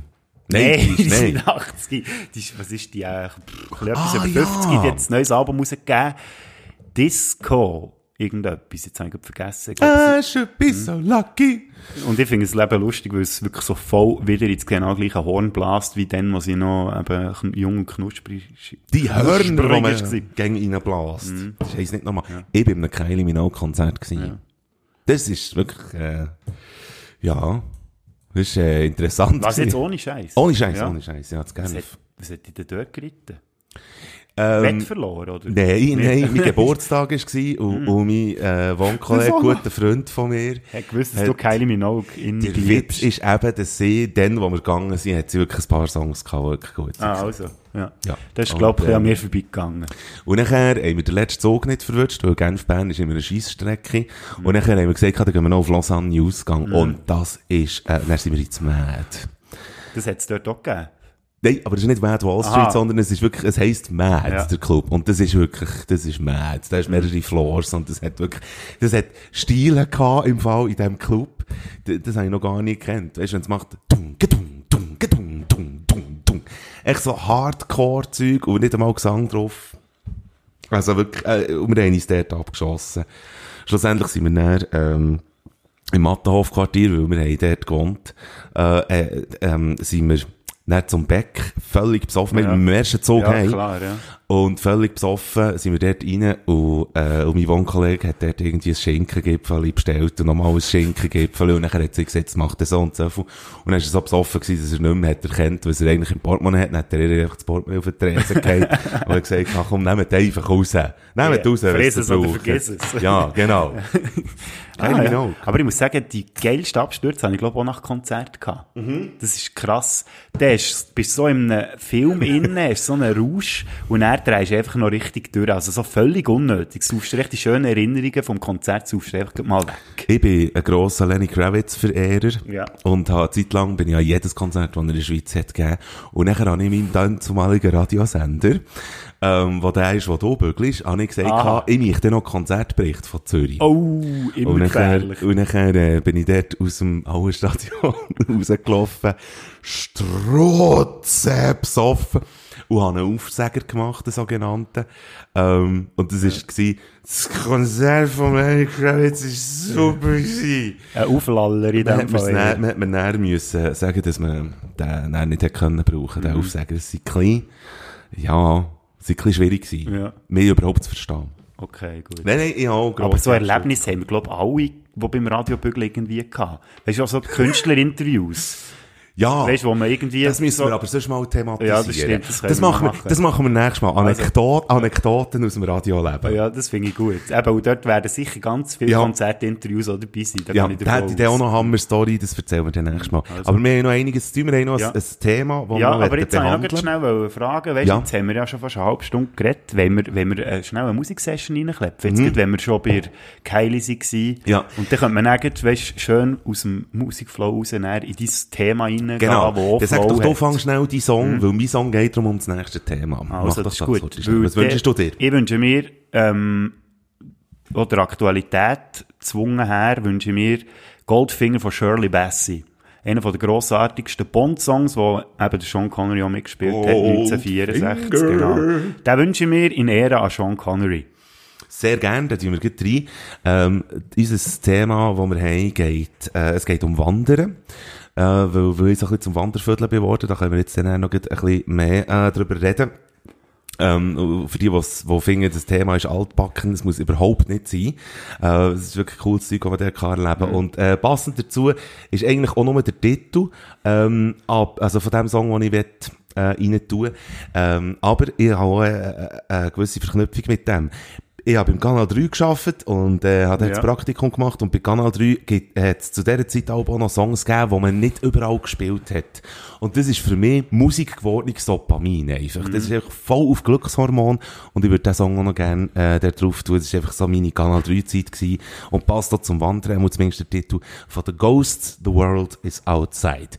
Nein, die ist nicht. nicht 80. Die ist, was ist die eigentlich? Pff, Etwas Ah, über ja. 50. Die hat jetzt ein neues Album rausgegeben. Disco. Irgendetwas. Jetzt habe ich vergessen. Ich glaube, I should be so lucky. es- Und ich finde das Leben lustig, weil es wirklich so voll wieder ins genau gleiche Horn blast, wie dann, wo sie noch eben jung und knusprig Die Hörner, die man gegen reinbläst. Mhm. Das heisst nicht nochmal. Ich bin bei einem Kylie Minogue-Konzert gewesen. Das ist wirklich, äh, ja, das ist äh, interessant. Was jetzt ohne Scheiß? Ohne Scheiß, Ja. ohne Scheiß, ja, das gerne. was hat die denn dort geritten? Ähm, verloren, oder? Nein, nein, mein Geburtstag war und, und mein äh, Wohnkollege, guter Freund von mir, Hat gewusst, dass Hat- du Kylie Minogue in der Witz ist eben, dass sie, dann, wo wir gegangen sind, hat sie wirklich ein paar Songs gehabt, wirklich gut sind. Ah, also. Ja. Ja. Das ist, glaube ich, an ähm, mir vorbeigegangen. Und nachher haben wir den letzten Zug nicht verwünscht, weil Genf-Bern ist immer eine Scheissstrecke. Und nachher haben wir gesagt, dann gehen wir noch auf Lausanne Ausgang. Und das ist, äh, dann sind wir jetzt mad. Das hat es dort auch gegeben. Nein, aber das ist nicht Mad Wall Street, Aha. sondern es ist wirklich, es heisst Mad, Ja. der Club. Und das ist wirklich, das ist Mad. Da hast mehrere Floors und das hat wirklich, das hat Stile gehabt im Fall in diesem Club. Das, das habe ich noch gar nicht gekannt. Weißt du, wenn es macht, tung, gedung, tung, gedung, tung, tung, tung. Echt so Hardcore-Zeug und nicht einmal Gesang drauf. Also wirklich, äh, und wir haben uns dort abgeschossen. Schlussendlich sind wir dann, ähm, im Mattenhof-Quartier, weil wir haben dort gewohnt, äh, äh, ähm, sind wir dann zum Beck, völlig besoffen, Ja. mit dem ersten Zug Ja, heim. klar, ja. Und völlig besoffen sind wir dort rein und, äh, und mein Wohnkollege hat dort irgendwie ein Schinkengipfel bestellt und nochmal ein Schinkengipfel und nachher hat sie gesagt, jetzt macht er so und so viel. Und dann war er so besoffen gewesen, dass er nicht mehr hat erkannt, was er eigentlich im Portemonnaie hat. Dann hat er ihr einfach das Portemonnaie auf den Tresen gehalten und hat gesagt, ach komm, nehmt einfach raus. Nehmt Ja, raus, was es oder vergiss es. Ja, genau. Ah, ja. Aber ich muss sagen, die geilsten Abstürze habe ich, glaube auch nach Konzert gehabt. Mhm. Das ist krass. Da ist- bist du so in einem Film innen, hast so einen Rausch und dann drehst du einfach noch richtig durch. Also so völlig unnötig. Du suchst dir echt die schönen Erinnerungen vom Konzert, suchst du einfach mal weg. Ich bin ein grosser Lenny Kravitz-Verehrer. Ja. Und habe Zeit lang bin ich an jedes Konzert, das er in der Schweiz hat gegeben. Und nachher habe ich meinem dann zumaligen Radiosender, ähm, wo der ist, wo du bügelst, habe ich gesagt, Aha. ich möchte noch Konzertbericht von Zürich. Oh, immer und nachher, gefährlich. und nachher äh, bin ich dort aus dem Auenstadion rausgelaufen, strotze besoffen und habe einen Aufsäger gemacht, einen sogenannten. Ähm, und das war, gewesen, das Konzert von Lenny Kravitz war super gewesen. Ein Auflaller in dem Fall. ja. man hat mir näher müssen sagen, dass man den nicht hätte können brauchen, Mhm. den Aufsäger. Es sei klein, ja, es ein bisschen schwierig gewesen, Ja. mich überhaupt zu verstehen. Okay, gut. Nein, nein, ich habe Aber so Erlebnisse haben wir, glaube ich, alle, die beim Radiobügeln irgendwie hatten. Weißt du, auch so Künstlerinterviews. Ja. Weißt du, wo man irgendwie. Das müssen so, wir aber sonst mal thematisieren. Ja, das stimmt, das das, machen wir, machen. das machen wir nächstes Mal. Anekdot, Anekdoten aus dem Radioleben. Ja, das finde ich gut. Eben, und dort werden sicher ganz viele Ja. Konzertinterviews auch dabei sein. Da Ja, da hätte ich auch noch eine Hammer-Story, das erzählen wir dann nächstes Mal. Also. Aber wir haben noch einiges zu tun, wir haben noch Ja. ein, ein Thema, das Ja, wir aber jetzt wollte ich noch behandeln ganz schnell wollen fragen, weißt, Ja. jetzt haben wir ja schon fast eine halbe Stunde geredet, wenn wir, wenn wir äh, schnell eine Musiksession reinkleppen. Jetzt, Mhm. wenn wir schon bei Kylie waren. Ja. Und dann könnte man dann, weißt, schön aus dem Musikflow raus in dein Thema Genau. wo Dann sag Flow doch, du hat. fang schnell deinen Song, weil mein Song geht darum um das nächste Thema. Also, das ist das gut. Was wünschst der- du dir? Ich wünsche mir, ähm, oder Aktualität gezwungen her, wünsche ich mir Goldfinger von Shirley Bassey. Einer der grossartigsten Bond-Songs, wo eben der Sean Connery auch mitgespielt hat, 1964. Genau. Den wünsche ich mir in Ehre an Sean Connery. Sehr gerne, da tun wir gleich rein. Ähm, unser Thema, das wir haben, geht, äh, es geht um Wandern. Äh, weil, weil ich so ein bisschen zum Wanderviertel bin geworden, da können wir jetzt dann auch noch ein bisschen mehr äh, darüber reden. Ähm, für die, was, die finden, das Thema ist altbacken, das muss überhaupt nicht sein. Äh, es ist wirklich cooles Zeug, man dort kann erleben Und äh, passend dazu ist eigentlich auch nur der Titel, ähm, ab, also von dem Song, den ich will, äh, rein tun. Ähm, aber ich habe auch eine, eine gewisse Verknüpfung mit dem. Ich habe beim Kanal 3 gearbeitet und äh, habe Ja. das Praktikum gemacht und bei Kanal 3 hat es zu dieser Zeit auch noch Songs gegeben, die man nicht überall gespielt hat. Und das ist für mich Musik gewordenes Dopamin einfach. Das ist einfach voll auf Glückshormon und ich würde diesen Song auch noch gerne äh, da drauf tun. Das war einfach so meine Kanal 3 Zeit gewesen und passt auch zum Wandern, zumindest der Titel von The Ghosts, The World is Outside.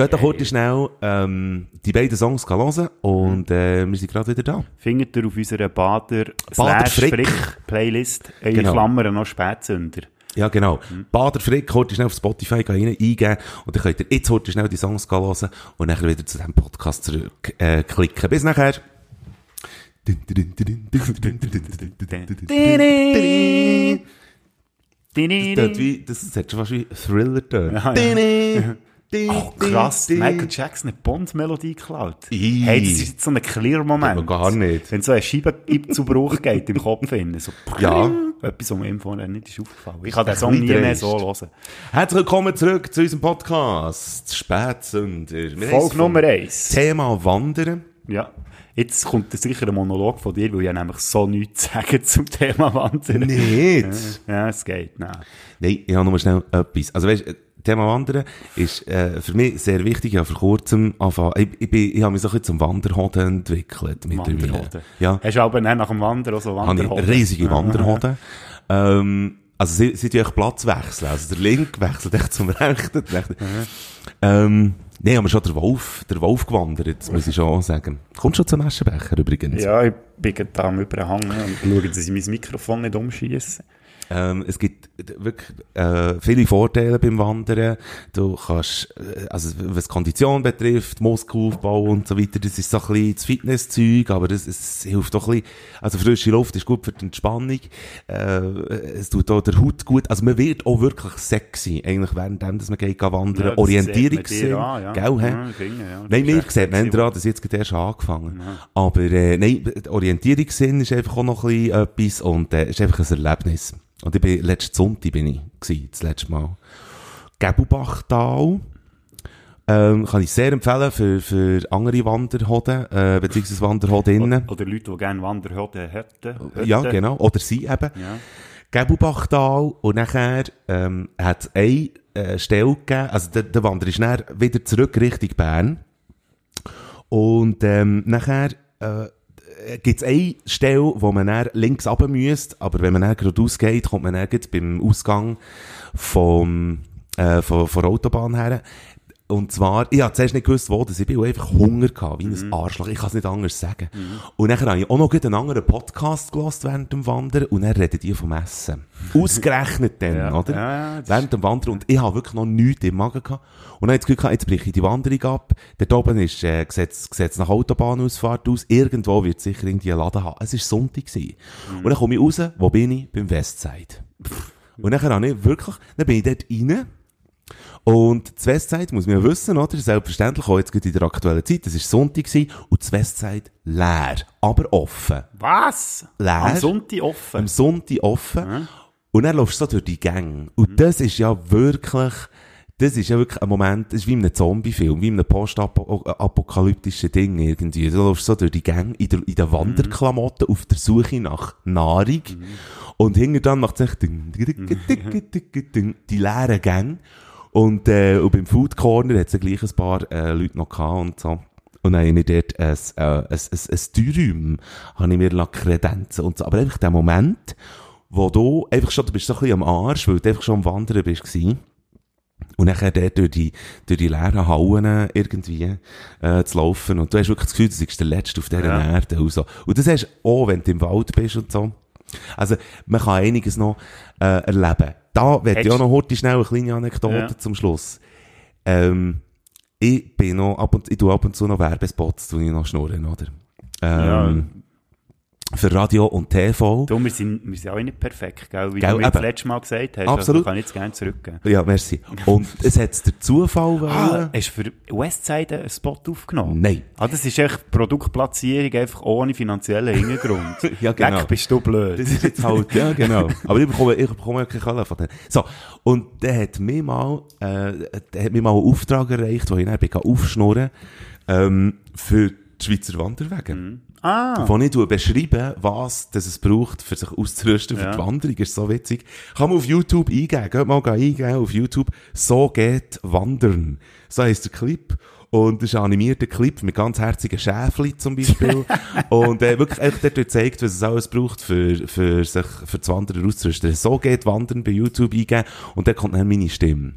Geht doch kurz schnell ähm, die beiden Songs hören und äh, wir sind gerade wieder da. Findet ihr auf unserer Bader, Bader Frick. Frick Playlist in Genau. Klammern noch Spätsünder. Ja, genau. Bader Frick, heute schnell auf Spotify rein, eingeben und dann könnt ihr jetzt heute schnell die Songs hören und dann wieder zu diesem Podcast zurück äh. Bis nachher. Das, das hat schon fast wie Thriller tönt. Oh, krass. Michael Jackson hat Bond-Melodie geklaut. Hey, das ist jetzt so ein Clear-Moment. Aber gar nicht. Wenn so eine Scheibe zu Bruch geht im Kopf hin. So, Ja. Etwas, was mir vorher nicht ist aufgefallen. Ich kann den Song nie mehr so hören. Herzlich willkommen zurück zu unserem Podcast. Spätsünder. Folge Nummer eins. Thema Wandern. Ja. Jetzt kommt sicher ein Monolog von dir, weil ich nämlich so nichts sagen zum Thema Wandern. Nicht. Ja, es geht. Nein. Nein, ich habe nur schnell etwas. Also weißt, Thema Wandern ist äh, für mich sehr wichtig. Ich habe vor kurzem angefangen, ich, ich, bin, ich habe mich so ein bisschen zum Wanderhoden entwickelt. mittlerweile. Wanderhoden. Ja, Hast du aber nach dem Wandern auch so Wanderhoden? riesige Wanderhoden. ähm, also sie, sie tun Platz wechseln. Also der Link wechselt echt zum Rechten. der Rechte. Ähm, Nein, aber schon der Wolf, der Wolf gewandert, muss ich schon sagen. Kommt schon zum Aschenbecher übrigens. Ja, ich bin gerade da am Überhang und schaue, dass ich mein Mikrofon nicht umschieße. Ähm, es gibt wirklich äh, viele Vorteile beim Wandern. Du kannst, äh, also was Kondition betrifft, Muskelaufbau und so weiter, das ist so ein bisschen das Fitnesszeug, aber das, es hilft doch ein bisschen, also frische Luft ist gut für die Entspannung, äh, es tut auch der Haut gut, also man wird auch wirklich sexy, eigentlich währenddem, dass man geht wandern, Ja, Orientierungssinn, an, ja. gell? Ja, finde, ja. Nein, mir ist sieht man daran, dass jetzt erst angefangen Aber äh, nein, Orientierungssinn ist einfach auch noch ein bisschen etwas und äh, ist einfach ein Erlebnis. Und ich bin, letzten Sonntag bin ich gewesen, das letzte Mal. Gebelbachtal. Ähm, kann ich sehr empfehlen für, für andere Wanderhoden, äh, beziehungsweise Wanderhodinnen. Oder Leute, die gerne Wanderhütten hätten. Ja, genau. Oder sie eben. Ja. Gebelbachtal und nachher ähm, hat es eine äh, Stelle gegeben, also der, der Wanderer ist dann wieder zurück Richtung Bern und ähm, nachher äh, gibt es eine Stelle, wo man dann links runter müsste, aber wenn man dann geradeaus geht, kommt man dann beim Ausgang vom, äh, von, von der Autobahn her. Und zwar, ich habe zuerst nicht gewusst, wo das ist. Ich habe einfach Hunger gehabt, wie ein Arschloch. Ich kann es nicht anders sagen. Und dann habe ich auch noch einen anderen Podcast gelost während dem Wandern und dann reden die vom Essen. Ausgerechnet dann, Ja. oder? Ja, ja, während dem Wandern. Und ich habe wirklich noch nichts im Magen gehabt. Und dann habe ich das Gefühl gehabt, jetzt breche ich die Wanderung ab. Dort oben ist, äh, sieht's, sieht's nach Autobahnausfahrt aus. Irgendwo wird sicher irgendwie einen Laden haben. Es war Sonntag. Gewesen. Und dann komme ich raus, wo bin ich? Beim Westside. Und dann habe ich wirklich, dann bin ich dort rein. Und das Westside muss man ja wissen, oder? Selbstverständlich auch jetzt gerade in der aktuellen Zeit. Das war Sonntag gewesen, und das Westside leer. Aber offen. Was? Leer. Am Sonntag offen. Am Sonntag offen. Und dann läufst du so durch die Gänge. Und das ist ja wirklich, das ist ja wirklich ein Moment, das ist wie in einem Zombie-Film, wie in einem postapokalyptischen Ding irgendwie. Du läufst so durch die Gänge in, der, in den Wanderklamotten auf der Suche nach Nahrung. Und hinter dann macht es echt ding, ding, ding, ding, ding, die leeren Gänge. Und, äh, und beim Food Corner hat es ja gleich ein paar äh, Leute noch gehabt und so. Und dann habe ich dort ein, äh, ein, ein, ein Dürüm, habe ich mir Kredenzen und so. Aber einfach der Moment, wo du einfach schon, du bist so ein bisschen am Arsch, weil du einfach schon am Wandern bist gewesen. Und nachher dort durch die, durch die leeren Hallen irgendwie, äh, zu laufen. Und du hast wirklich das Gefühl, du bist der Letzte auf dieser Ja. Erde. Und, so. und das hast du auch, wenn du im Wald bist und so. Also, man kann einiges noch, äh, erleben. Da werde ich auch noch heute schnell eine kleine Anekdote Ja. zum Schluss. Ähm, ich bin noch ab und, ich tue ab und zu noch Werbespots, tue ich noch schnurren, oder? Ähm, Für Radio und TV. Du, wir sind, wir sind auch nicht perfekt, gell? Wie Gell, du mir das letzte Mal gesagt hast. Absolut. Also, kann ich jetzt gerne zurückgeben. Ja, merci. Und es hat der Zufall Ah, hast du für Westside einen Spot aufgenommen? Nein. Ah, das ist echt Produktplatzierung, einfach ohne finanziellen Hintergrund. Ja, genau. Leck, bist du blöd. Das ist jetzt halt, ja, genau. Aber ich bekomme, ich bekomme ja keine Kohle von denen. So. Und der hat mir mal, äh, der hat mir mal einen Auftrag erreicht, wo ich dann bin aufschnurren, ähm, für die Schweizer Wanderwege. ah, Wo ich beschreibe, was das es braucht, für sich auszurüsten für Ja. die Wanderung, ist so witzig. Kann man auf YouTube eingeben, geht mal eingeben auf YouTube, so geht Wandern. So heisst der Clip. Und das ist ein animierter Clip mit ganz herzigen Schäfli zum Beispiel. und äh, wirklich echt wird gezeigt, was es alles braucht, für, für sich für das Wandern auszurüsten. So geht Wandern bei YouTube eingeben und dann kommt dann meine Stimme.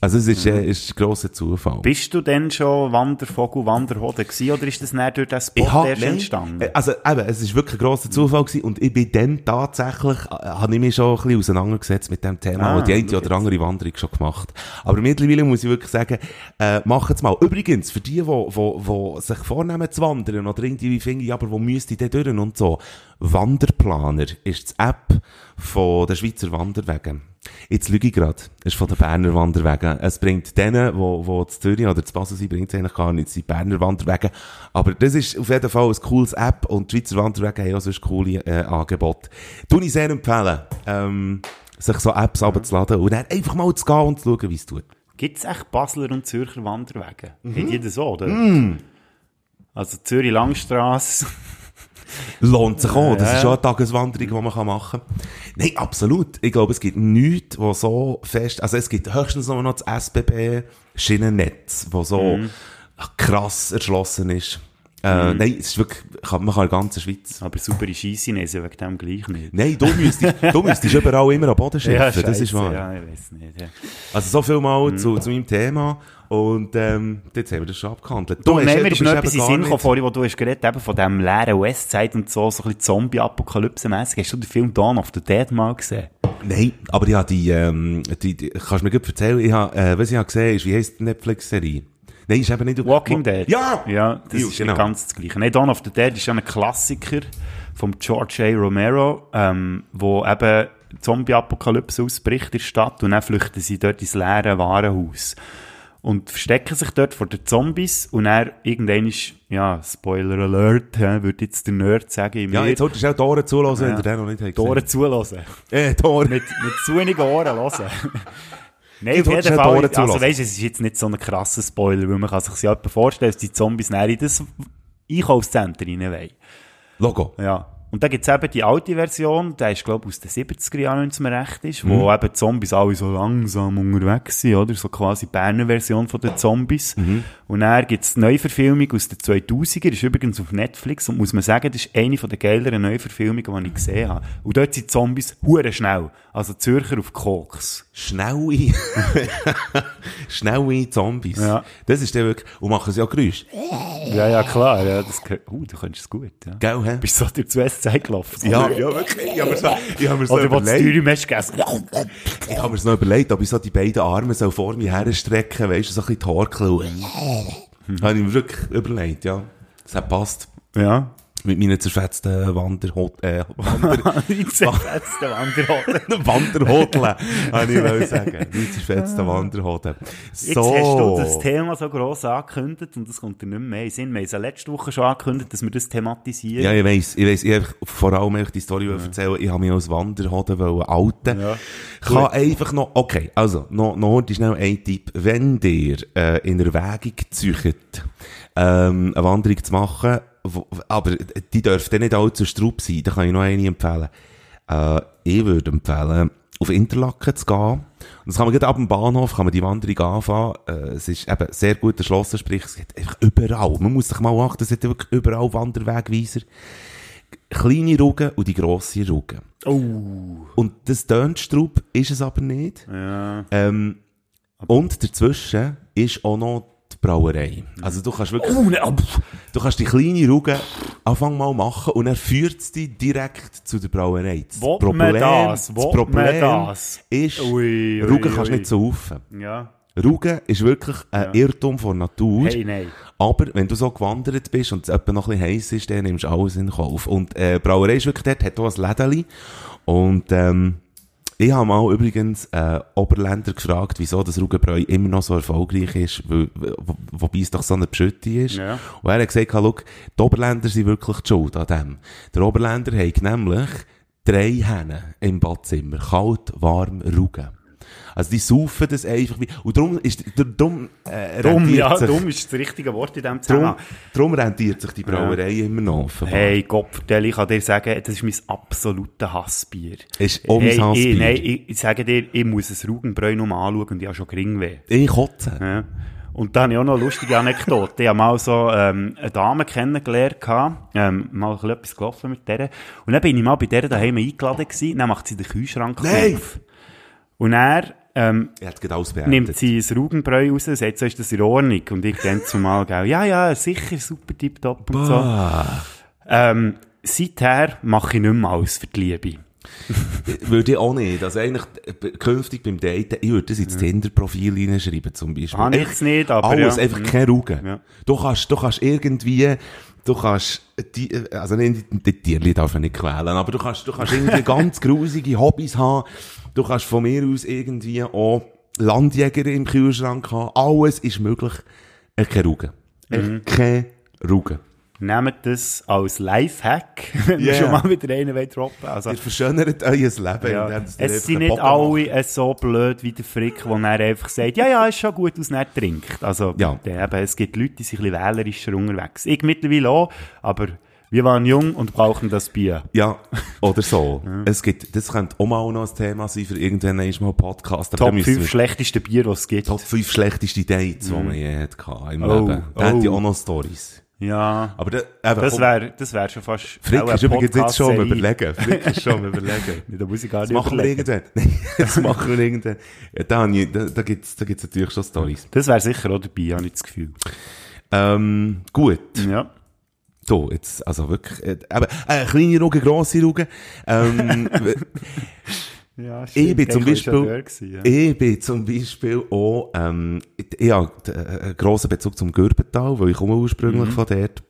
Also es ist, äh, ist ein grosser Zufall. bist du denn schon Wandervogel, Wanderhoden gewesen, oder ist das näher durch den Spot hab, erst entstanden? äh, Also, eben, es ist wirklich ein grosser Zufall gewesen und ich bin dann tatsächlich, äh, habe ich mich schon ein bisschen auseinandergesetzt mit dem Thema Ah, und die eine oder andere Wanderung schon gemacht. Aber mittlerweile muss ich wirklich sagen, äh, macht's mal. Übrigens, für die, die, die, die sich vornehmen zu wandern oder irgendwie finden, ja, aber wo müsste ich denn durch und so. Wanderplaner ist die App von der Schweizer Wanderwege. Jetzt lüge ich gerade. Es ist von den Berner Wanderwegen. Es bringt denen, wo, wo zu Zürich oder zu Basel sind, bringt es eigentlich gar nicht. Sind Berner Wanderwege. Aber das ist auf jeden Fall ein cooles App und die Schweizer Wanderwege haben auch sonst coole äh, Angebote. Tue ich sehr empfehlen, ähm, sich so Apps runterzuladen und dann einfach mal zu gehen und zu schauen, wie es tut. Gibt es echt Basler und Zürcher Wanderwege? Mhm. Hat jeder so, oder? Also Zürich Langstrasse. Lohnt sich auch. Das Ja, ist ja. schon eine Tageswanderung, die man machen kann. Nein, absolut. Ich glaube, es gibt nichts, wo so fest, also es gibt höchstens nur noch das SBB-Schienennetz, wo so Mhm. krass erschlossen ist. Äh, Nein, es ist wirklich, kann, man kann in der ganzen Schweiz. Aber saubere Scheissinese wegen dem gleich nicht. Nein, du müsstest, du müsstest überall immer am Boden schiffen, das scheisse, ist wahr. Ja, ich weiß nicht. Ja. Also so viel mal Mhm. zu, zu meinem Thema und ähm, jetzt haben wir das schon abgehandelt. Du, hast nein, ja- mir du ist noch etwas in Sinn gekommen, vorhin, wo du hast geredet eben von dem leeren Westside und so, so ein bisschen Zombie-Apokalypse-mässig. Hast du den Film Dawn of the Dead mal gesehen? Nein, aber ja, die, ähm, die, die kannst du mir gut erzählen, ich hab, äh, was ich hab gesehen ist, wie heisst die Netflix-Serie? Nein, ist eben nicht... Walking Dead. Ja! Ja, das Ja, ist genau. ganz das Gleiche. Nein, Dawn of the Dead ist ja ein Klassiker von George A. Romero, ähm, wo eben Zombie-Apokalypse ausbricht in der Stadt und dann flüchten sie dort ins leere Warenhaus. Und verstecken sich dort vor den Zombies und dann irgendwann ist, ja, Spoiler Alert, hä, würde jetzt der Nerd sagen, im Ja, jetzt solltest du auch Tore zulassen, Ja. wenn du den noch nicht hast Tore gesehen. zulassen. Äh, Tore. mit, mit zunigen Ohren hören. Nein, auf jeden Fall. Ohren Also zulassen. weisst, es ist jetzt nicht so ein krasser Spoiler, weil man kann sich ja jemand vorstellen, dass die Zombies näher in das Einkaufszentrum rein wollen. Logo. Ja. Und da gibt's eben die alte Version, der ist, glaube ich, aus den 70er Jahren, wenn es mir recht ist, wo eben die Zombies alle so langsam unterwegs sind, oder? So quasi die Berner Version von den Zombies. Und dann gibt's die Neuverfilmung aus den 2000er, ist übrigens auf Netflix und muss man sagen, das ist eine von der geileren Neuverfilmungen, die ich gesehen habe. Und dort sind die Zombies hure schnell. Also Zürcher auf Koks. Schnelle, schnelle Zombies. Ja. Das ist der wirklich, und machen sie auch Geräusche. Ja, ja, klar. Ja, das, uh, du könntest es gut, ja. Gell, hä? Bist du so durch die Westside gelaufen? Ja, ja, wirklich. Ich habe mir so, ich hab mir so Oder überlegt. Gegessen. Ich habe mir so überlegt, ob ich so die beiden Arme so vor mir herstrecken, weißt du, so ein bisschen die Haare klauen. Habe ich mir wirklich überlegt, ja. Das hat passt. Ja. Mit meinen zerfetzten Wanderhot, äh, Wander, zerfetzten Wanderhoden. Wanderhodeln, habe ich wollen sagen. Die zerfetzten Wanderhoden. So. Jetzt hast du das Thema so gross angekündigt und das kommt dir nicht mehr in Sinn. Wir haben es ja letzte Woche schon angekündigt, dass wir das thematisieren. Ja, ich weiss, ich weiss, ich hab vor allem euch die Story ja. erzählen, ich habe mich als Wanderhoden wollen outen. Ja. Kann einfach noch, okay, also, noch, noch schnell ein Tipp. Wenn ihr, äh, in Erwägung züchtet, ähm, eine Wanderung zu machen, wo, aber die dürfte nicht allzu straub sein, da kann ich noch eine empfehlen. Äh, ich würde empfehlen, auf Interlaken zu gehen. Und das kann man gerade ab dem Bahnhof, kann man die Wanderung anfangen. Äh, es ist eben sehr gut erschlossen, sprich, es gibt einfach überall. Man muss sich mal achten, es hat wirklich überall Wanderwegweiser. Kleine Ruggen und die grosse Ruggen. Oh. Und das Tönstrub ist es aber nicht. Ja. Ähm, und dazwischen ist auch noch Brauerei. Also du kannst wirklich, Oh, ne, oh, pff. du kannst die kleine Rugge Anfang mal machen und er führt dich direkt zu der Brauerei. Das Will man das? Will man Problem das? ist, Ui, ui, Ruggen kannst ui. nicht saufen. Ja. Ruggen ist wirklich ein Irrtum von Natur. Hey, nein. Aber wenn du so gewandert bist und es etwa noch ein bisschen heiß ist, dann nimmst du alles in Kauf. Und äh, Brauerei ist wirklich dort, hat auch ein Lädeli. Und ähm, ich habe mal übrigens äh, Oberländer gefragt, wieso das Ruggenbräu immer noch so erfolgreich ist, weil, wo, wobei es doch so eine Pschütte ist. Ja. Und er hat gesagt, schau, die Oberländer sind wirklich die schuld an dem. Der Oberländer hat nämlich drei Hähne im Badzimmer. Kalt, warm, Ruggen. Also die saufen das einfach wie, und darum ist, darum, äh, Dumm, ja, sich- dumm ist das richtige Wort in diesem Zusammenhang. drum rentiert sich die Brauerei immer noch. offenbar. Hey, Gottverdell, ich kann dir sagen, das ist mein absolutes Hassbier. Ist auch mein hey, Hassbier. Ich, nein, ich, ich sage dir, ich muss ein Rugenbräu noch mal anschauen und ich habe schon Geringweh. Ich kotze. Ja. Und dann habe ich auch noch eine lustige Anekdote. Ich habe mal so ähm, eine Dame kennengelernt, ähm, mal ein etwas gelaufen mit der. Und dann bin ich mal bei der daheim eingeladen gewesen, dann macht sie den Kühlschrank Nein! auf. Und er ähm, Er hat beendet. nimmt sie ein Rugenbräu raus, sagt, so ist das in Ordnung. Und ich dann zumal, gell, ja, ja, sicher, super, tipptopp und so. Ähm, seither mache ich nicht mehr alles für die Liebe. Würde ich auch nicht. Also eigentlich, äh, künftig beim Daten, ich würde das ins Tinder-Profil hineinschreiben, zum Beispiel. Habe ich jetzt nicht, aber Alles, ja. einfach Mhm. keine Rugen. Ja. Du kannst, du kannst irgendwie, du kannst, die, also nicht, die Tierli darf man nicht quälen, aber du kannst, du kannst irgendwie ganz grusige Hobbys haben. Du kannst von mir aus irgendwie auch Landjäger im Kühlschrank haben. Alles ist möglich. Echt keine Rugen. Echt Mhm. keine Rugen. Nehmt das als Lifehack, wenn Yeah. schon mal wieder einen wollen droppen. Also, Ihr verschönert euer Leben. ja. indem Es einfach sind nicht macht. alle äh, so blöd wie der Frick, der dann einfach sagt, ja, ja, ist schon gut, was nicht trinkt. Also, Ja. der, eben, es gibt Leute, die sind ein bisschen wählerischer unterwegs. Ich mittlerweile auch, aber wir waren jung und brauchen das Bier. Ja, oder so. Es gibt, das könnte auch mal noch ein Thema sein für irgendwann einmal einen Podcast. Top müssen 5 wir- schlechteste Bier, die es gibt. Top 5 schlechteste Dates, die man je hat gehabt im Oh, Leben. Da hätte ich oh. auch noch Stories. Ja, Aber da, eben, das wäre das wär schon fast... Frick ist übrigens jetzt schon am überlegen. Frick ist schon am überlegen. Da muss ich gar Das nicht machen wir irgendwann. Nein, das machen wir irgendwann. Ja, da, da, da gibt's, da gibt's natürlich schon Stories. Das wäre sicher auch dabei, habe ich das Gefühl. Ähm, gut. Ja. So, jetzt, also wirklich, äh, aber, äh, kleine Ruge, grosse Ruge. Ähm, Ja, Ich bin zum Beispiel, gewesen, ja. ich bin zum Beispiel auch, ähm, ich habe einen grossen Bezug zum Gürbental, weil ich komme ursprünglich Mhm. von dort.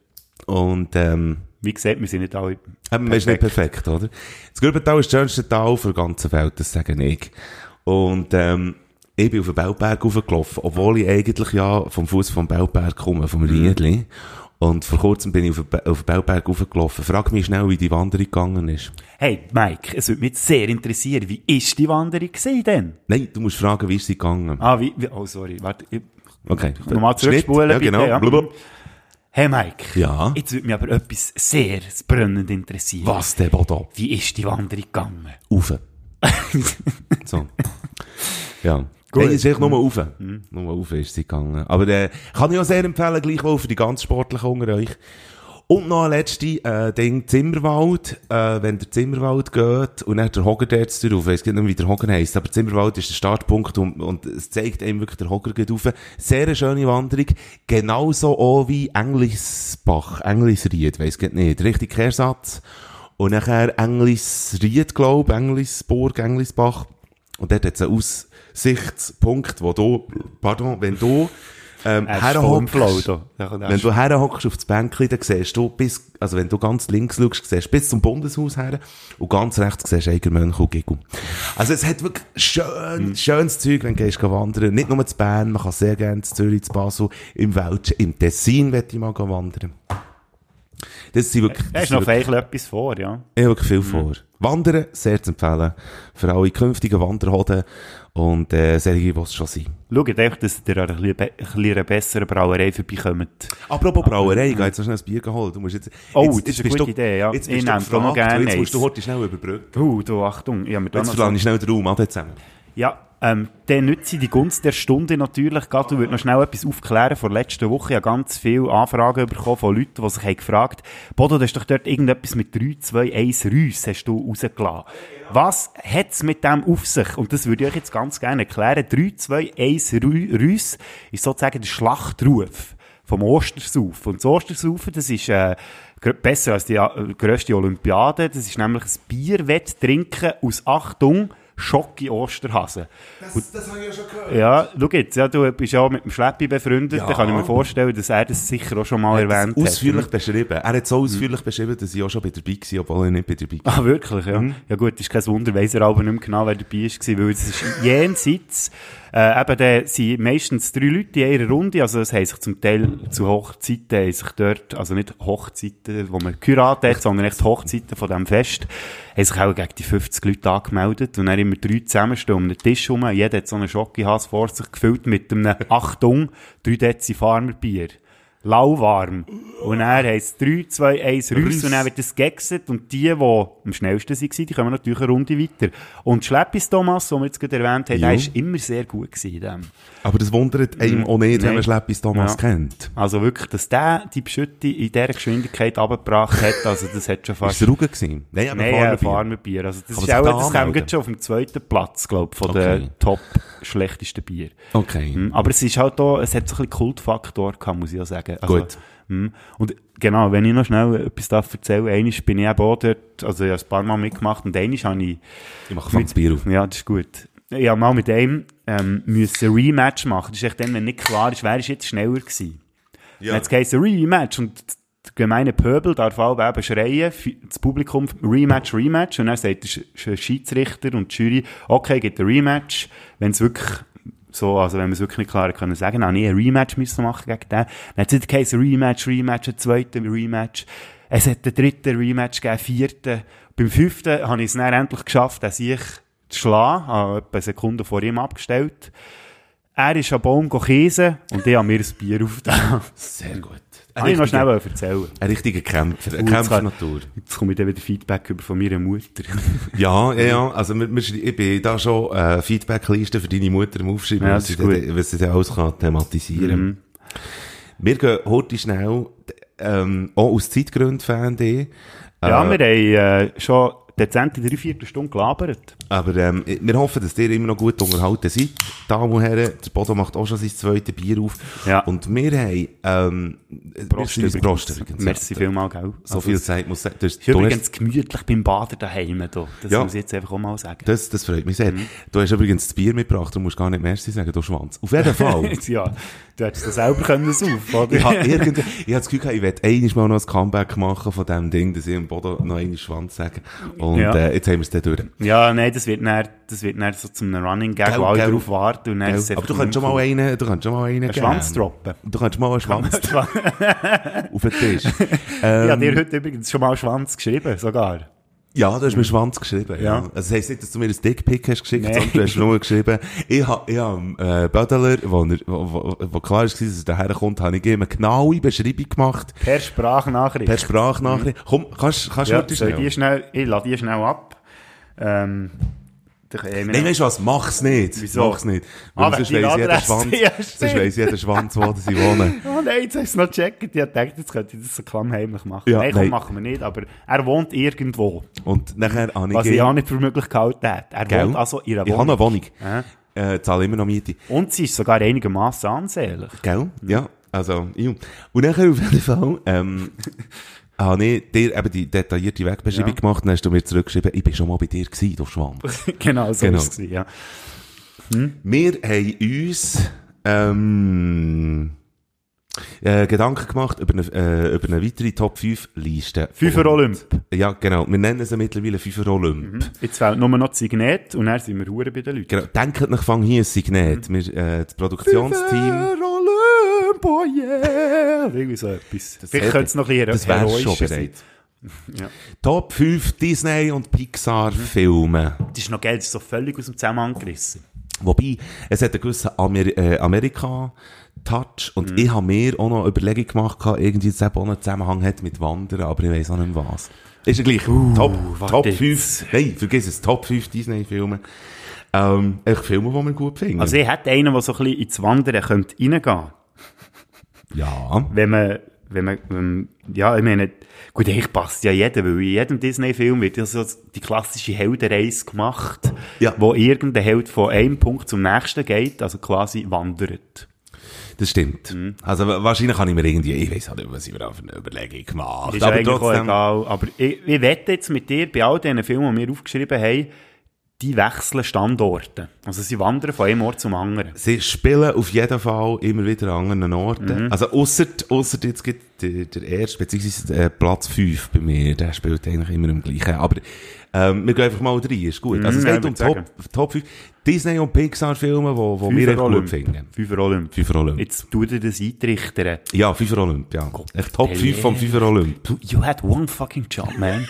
Und, ähm, Wie gesagt, wir sind nicht alle eben, man ist nicht perfekt, oder? Das Gürbental ist das schönste Tal für die ganze Welt, das sage ich. Und, ähm, ich bin auf den Belberg raufgelaufen, obwohl ich eigentlich ja vom Fuß vom Belberg komme, vom Riedli. Und vor kurzem bin ich auf den, auf den Belberg raufgelaufen. Frag mich schnell, wie die Wanderung gegangen ist. Hey, Mike, es würde mich sehr interessieren, wie ist die Wanderung gewesen denn? Nein, du musst fragen, wie ist sie gegangen? Ah, wie, wie oh, sorry, warte, ich, Okay. nochmal zurückspulen, Ja, bitte, genau. ja. Blub. Hey, Mike. Ja? Jetzt würde mich aber etwas sehr brennend interessieren. Was denn, Bodo? Wie ist die Wanderung gegangen? Rauf. so. Ja. Gut. Nein, es ist echt nur rauf. Nur rauf ist sie gegangen. Aber äh, kann ich auch sehr empfehlen, gleichwohl für die ganz Sportlichen unter euch. Und noch ein letztes äh, Ding, Zimmerwald. Äh, wenn der Zimmerwald geht und dann der Hogger dort drauf, ich gar nicht, wie der Hogger heisst, aber Zimmerwald ist der Startpunkt und, und es zeigt einem wirklich der Hogger geht rauf. Sehr eine schöne Wanderung. Genauso auch wie Englisbach, Englisried, weiss gar nicht, richtig Kehrsatz. Und nachher Englisried, glaub, Englisburg, Englisbach. Und dort hat es einen Aussichtspunkt, wo du, pardon, wenn du, ähm, Flow herhockst, er wenn du herhockst auf das Bänkchen, dann siehst du bis, also wenn du ganz links schaust, siehst du bis zum Bundeshaus her und ganz rechts siehst du Eigermönch und Giggle. Also es hat wirklich schön, schönes Zeug, wenn du gehst wandern. Nicht nur zu Bern, man kann sehr gerne zu Zürich, zu Basel, im Wäldchen, im Tessin möchte ich mal wandern. Das sind wirklich, Da ist noch wirklich etwas vor, ja. ich habe wirklich viel vor. Wandern, sehr zu empfehlen. Für alle künftigen Wanderhoden und äh, solche, die es schon sind. Schaut einfach, dass ihr an einer ein bisschen einer besseren Brauerei vorbeikommt. Apropos Brauerei, ich habe jetzt noch schnell ein Bier geholt. Du musst jetzt, Oh, jetzt, das ist eine gute du, Idee, ja. Jetzt Ich nehme da noch gerne Jetzt musst du heute schnell überbrücken. Uh, du, Achtung, ich habe mir Jetzt verlange ich schnell den Raum an zusammen. Ja, ähm, dann nütze ich die Gunst der Stunde natürlich. Gerade, du würdest noch schnell etwas aufklären. Vor letzter Woche habe ganz viele Anfragen bekommen von Leuten, die sich haben gefragt Bodo, du hast doch dort irgendetwas mit 3, 2, 1 Rüss hast du rausgelassen. Was hat's mit dem auf sich? Und das würde ich euch jetzt ganz gerne erklären. 3, 2, 1 Rü- Rüss ist sozusagen der Schlachtruf vom Ostersaufen. Und das Ostersaufen, das ist äh, besser als die äh, grösste Olympiade. Das ist nämlich ein Bierwetttrinken aus Achtung, Schocki Osterhasen. Das, das habe ich ja schon gehört. Ja, schau jetzt, ja, du bist ja auch mit dem Schleppi befreundet, Ja. da kann ich mir vorstellen, dass er das sicher auch schon mal erwähnt hat. Ausführlich beschrieben. Er hat so ausführlich beschrieben, dass ich auch schon bei dabei war, obwohl ich nicht bei dabei war. Ah, wirklich, ja. Ja gut, ist kein Wunder, weiss er aber nicht mehr genau, wer dabei war, weil es ist jenseits, äh, eben, da sind meistens drei Leute in ihrer Runde, also es haben sich zum Teil zu Hochzeiten, haben sich dort, also nicht Hochzeiten, wo man geheiratet hat, sondern echt Hochzeiten von diesem Fest, haben sich auch gegen die 50 Leute angemeldet und dann immer drei zusammenstehen um den Tisch herum, jeder hat so einen Schokihass vor sich gefüllt mit einem, Achtung, 3 Dezi Farmerbier. Lauwarm. Und dann heisst es 3, 2, 1 Rüss und dann wird es gegessen und die, die am schnellsten waren, die kommen natürlich eine Runde weiter. Und Schleppis Thomas, den wir jetzt gerade erwähnt haben, der war immer sehr gut gewesen in dem. Aber das wundert einem auch nicht, wenn man Schleppis Thomas Ja. kennt. Also wirklich, dass der die Beschütte in dieser Geschwindigkeit abgebracht hat, also das hat schon Ist fast... es Rugen gewesen? Nein, aber Nein, ein Farmerbier. Also das Kann ist auch, das jetzt schon auf dem zweiten Platz, glaube ich, von Okay. den top schlechtesten Bier. Okay. Mm, Aber es ist halt auch, es hat so ein bisschen Kultfaktor gehabt, muss ich auch sagen. Also, Gut. mm, Und genau, wenn ich noch schnell etwas darf erzählen, einmal bin ich eben auch dort, also ich habe ein paar Mal mitgemacht und einmal habe ich, Ich mache das Bier auf. ja, das ist gut. Habe mal mit einem, ähm, müssen Rematch machen. Das ist echt dann, wenn nicht klar ist, wer ist jetzt schneller gewesen. Ja. Dann hat es Rematch und der gemeine Pöbel darf auch eben schreien, das Publikum, Rematch, Rematch, und dann sagt der Sch- Sch- Schiedsrichter und die Jury, okay, gibt ein Rematch, wenn es wirklich so, also wenn wir es wirklich nicht klar können sagen, dann ich ein Rematch müssen machen gegen den. Dann hat es wieder geheißen, Rematch, Rematch, ein zweiter Rematch. Es hat einen dritten Rematch gegeben, vierten. Beim fünften habe ich es dann endlich geschafft, dass ich zu schlagen, habe etwa eine Sekunde vor ihm abgestellt. Er ist am Baum käse und ich habe mir ein Bier aufgetan. Sehr gut. Kann ich noch schnell erzählen. Ein richtiger Kämpfer. Ein Uh, jetzt komme ich dann wieder Feedback über von meiner Mutter. Ja, ja, ja. Also, wir, wir, ich bin da schon, äh, Feedbackliste für deine Mutter am Aufschreiben, Ja, was sie, dann- was sie dann alles kann thematisieren. Mhm. Wir gehen heute schnell, ähm, auch aus Zeitgründen, fand ich. ja, Äh, wir haben äh, schon dezent in drei, vier Stunden gelabert. Aber ähm, wir hoffen, dass ihr immer noch gut unterhalten seid. Damen und Herren, der Bodo macht auch schon sein zweites Bier auf. Ja. Und wir haben... Ähm, Prost, wir übrigens. Prost übrigens. Merci ja. vielmals, gell? So Also, viel Zeit muss hast- ist übrigens hast, gemütlich beim Baden daheim. Da. Das Ja. muss ich jetzt einfach auch mal sagen. das, das freut mich sehr. Mhm. Du hast übrigens das Bier mitgebracht, du musst gar nicht Merci sagen, du Schwanz. Auf jeden Fall. ja, du hättest das selber können auf, oder? ich habe irgendwie, ich habe das Gefühl, ich werde einiges mal noch ein Comeback machen von dem Ding, dass ich im Bodo noch einen Schwanz sage. Und Ja. äh, jetzt haben wir es dann durch. Ja, nein, das wird dann, das wird dann so zum Running Gag, wo alle drauf warten. Und dann Aber du kannst schon mal einen, du kannst schon mal einen. Schwanz droppen. Du kannst mal einen Schwanz auf den Tisch. ich Ähm, habe dir heute übrigens schon mal Schwanz geschrieben, sogar. Ja, du hast mir Schwanz geschrieben, ja. Ja. Also das heisst nicht, dass du mir ein Dickpick hast geschickt, sondern du hast nur geschrieben, ich hab, ich hab, äh, Bödeler, wo, wo, wo, klar war, dass er daherkommt, habe ich ihm eine genaue Beschreibung gemacht, Per Sprachnachricht. per Sprachnachricht. Komm, kannst, kannst du ja, ich schnell? die schnell, ich lade die schnell ab. Ähm, können wir- Nein, weißt du was, mach's nicht. Wieso? Mach's nicht. Ah, Weil sonst die weiss jeder Schwanz, ja, sonst weiss jeder Schwanz, wo sie wohnen. Oh nein, jetzt hast du es noch gecheckt. Ich dachte, jetzt könnte ich das so klammheimlich machen. Ja, nein, komm, nein. machen wir nicht. Aber er wohnt irgendwo. Und nachher habe ich Was ich auch nicht für möglich gehalten hätte. Er Gell? wohnt also in einer Ich habe Wohnung. eine Wohnung. Ja. Äh, zahle immer noch Miete. Und sie ist sogar einigermaßen ansehnlich. Gell? Ja. Also, ja. Und nachher auf jeden Fall, ähm, habe ich dir eben die detaillierte Wegbeschreibung Ja. gemacht, dann hast du mir zurückgeschrieben, ich bin schon mal bei dir gewesen, du Schwanz. genau, so Genau. gewesen, Ja. Wir haben uns, ähm, äh, Gedanken gemacht über eine, äh, über eine weitere Top 5 Liste. Fünfer Und- Olymp. Ja, genau. Wir nennen sie mittlerweile Fünfer Olymp. Jetzt fehlt nur noch das Signet und dann sind wir Huren bei den Leuten. Genau. Denkt nach Fang hier ein Signet. Wir, äh, das Produktionsteam. Olymp, oh yeah. Irgendwie so etwas. Vielleicht hätte- könnte es noch ein bisschen Das heroischer bereit. sein. Ja. Top 5 Disney und Pixar Filme. Das ist noch Geld, das ist so völlig aus dem Zusammenhang gerissen. Wobei, es hat einen gewissen Amer äh, Amerika-Touch und Mhm. ich habe mir auch noch eine Überlegung gemacht, irgendwie, dass es eben auch einen Zusammenhang hat mit Wandern, aber ich weiss auch nicht was. Ist ja gleich. Top, Uh, Top jetzt. 5, nein, vergiss es, Top 5 Disney-Filme. Ähm, echt Filme, die wir gut finden. Also ich hätte einen, der so ein bisschen ins Wandern könnte reingehen ja. Wenn man, wenn man, ähm, ja, ich meine, gut, ich passt ja jeder, weil in jedem Disney-Film wird ja so die klassische Heldenreise gemacht, Ja. wo irgendein Held von einem Punkt zum nächsten geht, also quasi wandert. Das stimmt. Mhm. Also wa- wahrscheinlich kann ich mir irgendwie, ich weiß auch nicht, was ich mir auf eine Überlegung gemacht Ist aber eigentlich auch trotzdem, egal. Aber ich, ich wette jetzt mit dir, bei all diesen Filmen, die wir aufgeschrieben haben, die wechseln Standorte. Also sie wandern von einem Ort zum anderen. Sie spielen auf jeden Fall immer wieder an anderen Orten. Mhm. Also, ausser, ausser jetzt gibt der, der erste, beziehungsweise äh, Platz 5 bei mir, der spielt eigentlich immer im gleichen. Aber, ähm, wir gehen einfach mal rein, ist gut. Also, es Mhm, ja, geht um Top, Top 5 Disney- und Pixar-Filme, wo, wo wir echt gut finden. Fünfer Olymp. Fünfer Olymp. Jetzt tu dir das eintrichtern. Ja, Fünfer Olymp, ja. Echt Top 5 vom Fünfer Olymp. Du, you had one fucking job, man.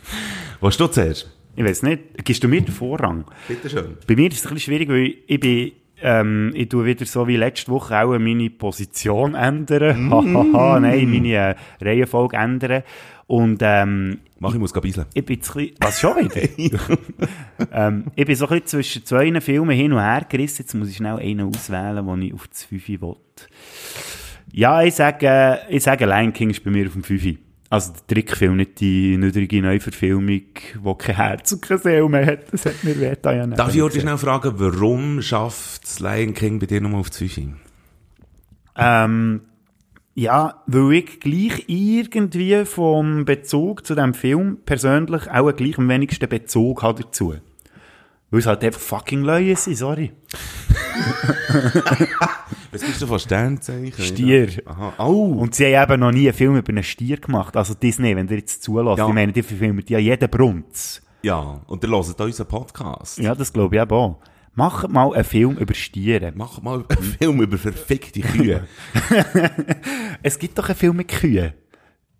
Was du zuerst? Ich weiß nicht, gibst du mir den Vorrang? Bitte schön. Bei mir ist es ein bisschen schwierig, weil ich bin, ähm, ich tue wieder so wie letzte Woche auch meine Position ändern. Hahaha, nein, meine äh, Reihenfolge ändern. Und, ähm, Mach, ich muss beiseln. ich bin jetzt ein bisschen, was schon wieder? ähm, ich bin so ein bisschen zwischen zwei Filmen hin und her gerissen. Jetzt muss ich schnell einen auswählen, den ich auf das 5 will. Ja, ich sage, ich sage, Lion King ist bei mir auf dem 5. Also der Trickfilm, nicht die niedrige Neuverfilmung, die kein Herz und keine Seele mehr hat. Das hat mir weh da ja nicht. Darf ich heute schnell fragen, warum schafft das Lion King bei dir nochmal auf die 5? Ähm, ja, weil ich gleich irgendwie vom Bezug zu dem Film persönlich auch gleich am wenigsten Bezug habe dazu. Weil es halt einfach fucking Leute sind, sorry. Was bist du von Sternzeichen? Stier. Aha. Oh! Und sie haben eben noch nie einen Film über einen Stier gemacht. Also Disney, wenn ihr jetzt zulässt. Ja. Ich meine, die verfilmen ja jeden Brunz. Ja, und ihr hört unseren Podcast. Ja, das glaube ich eben auch. Macht mal einen Film über Stiere. Mach mal einen Film über verfickte Kühe. Es gibt doch einen Film mit Kühen.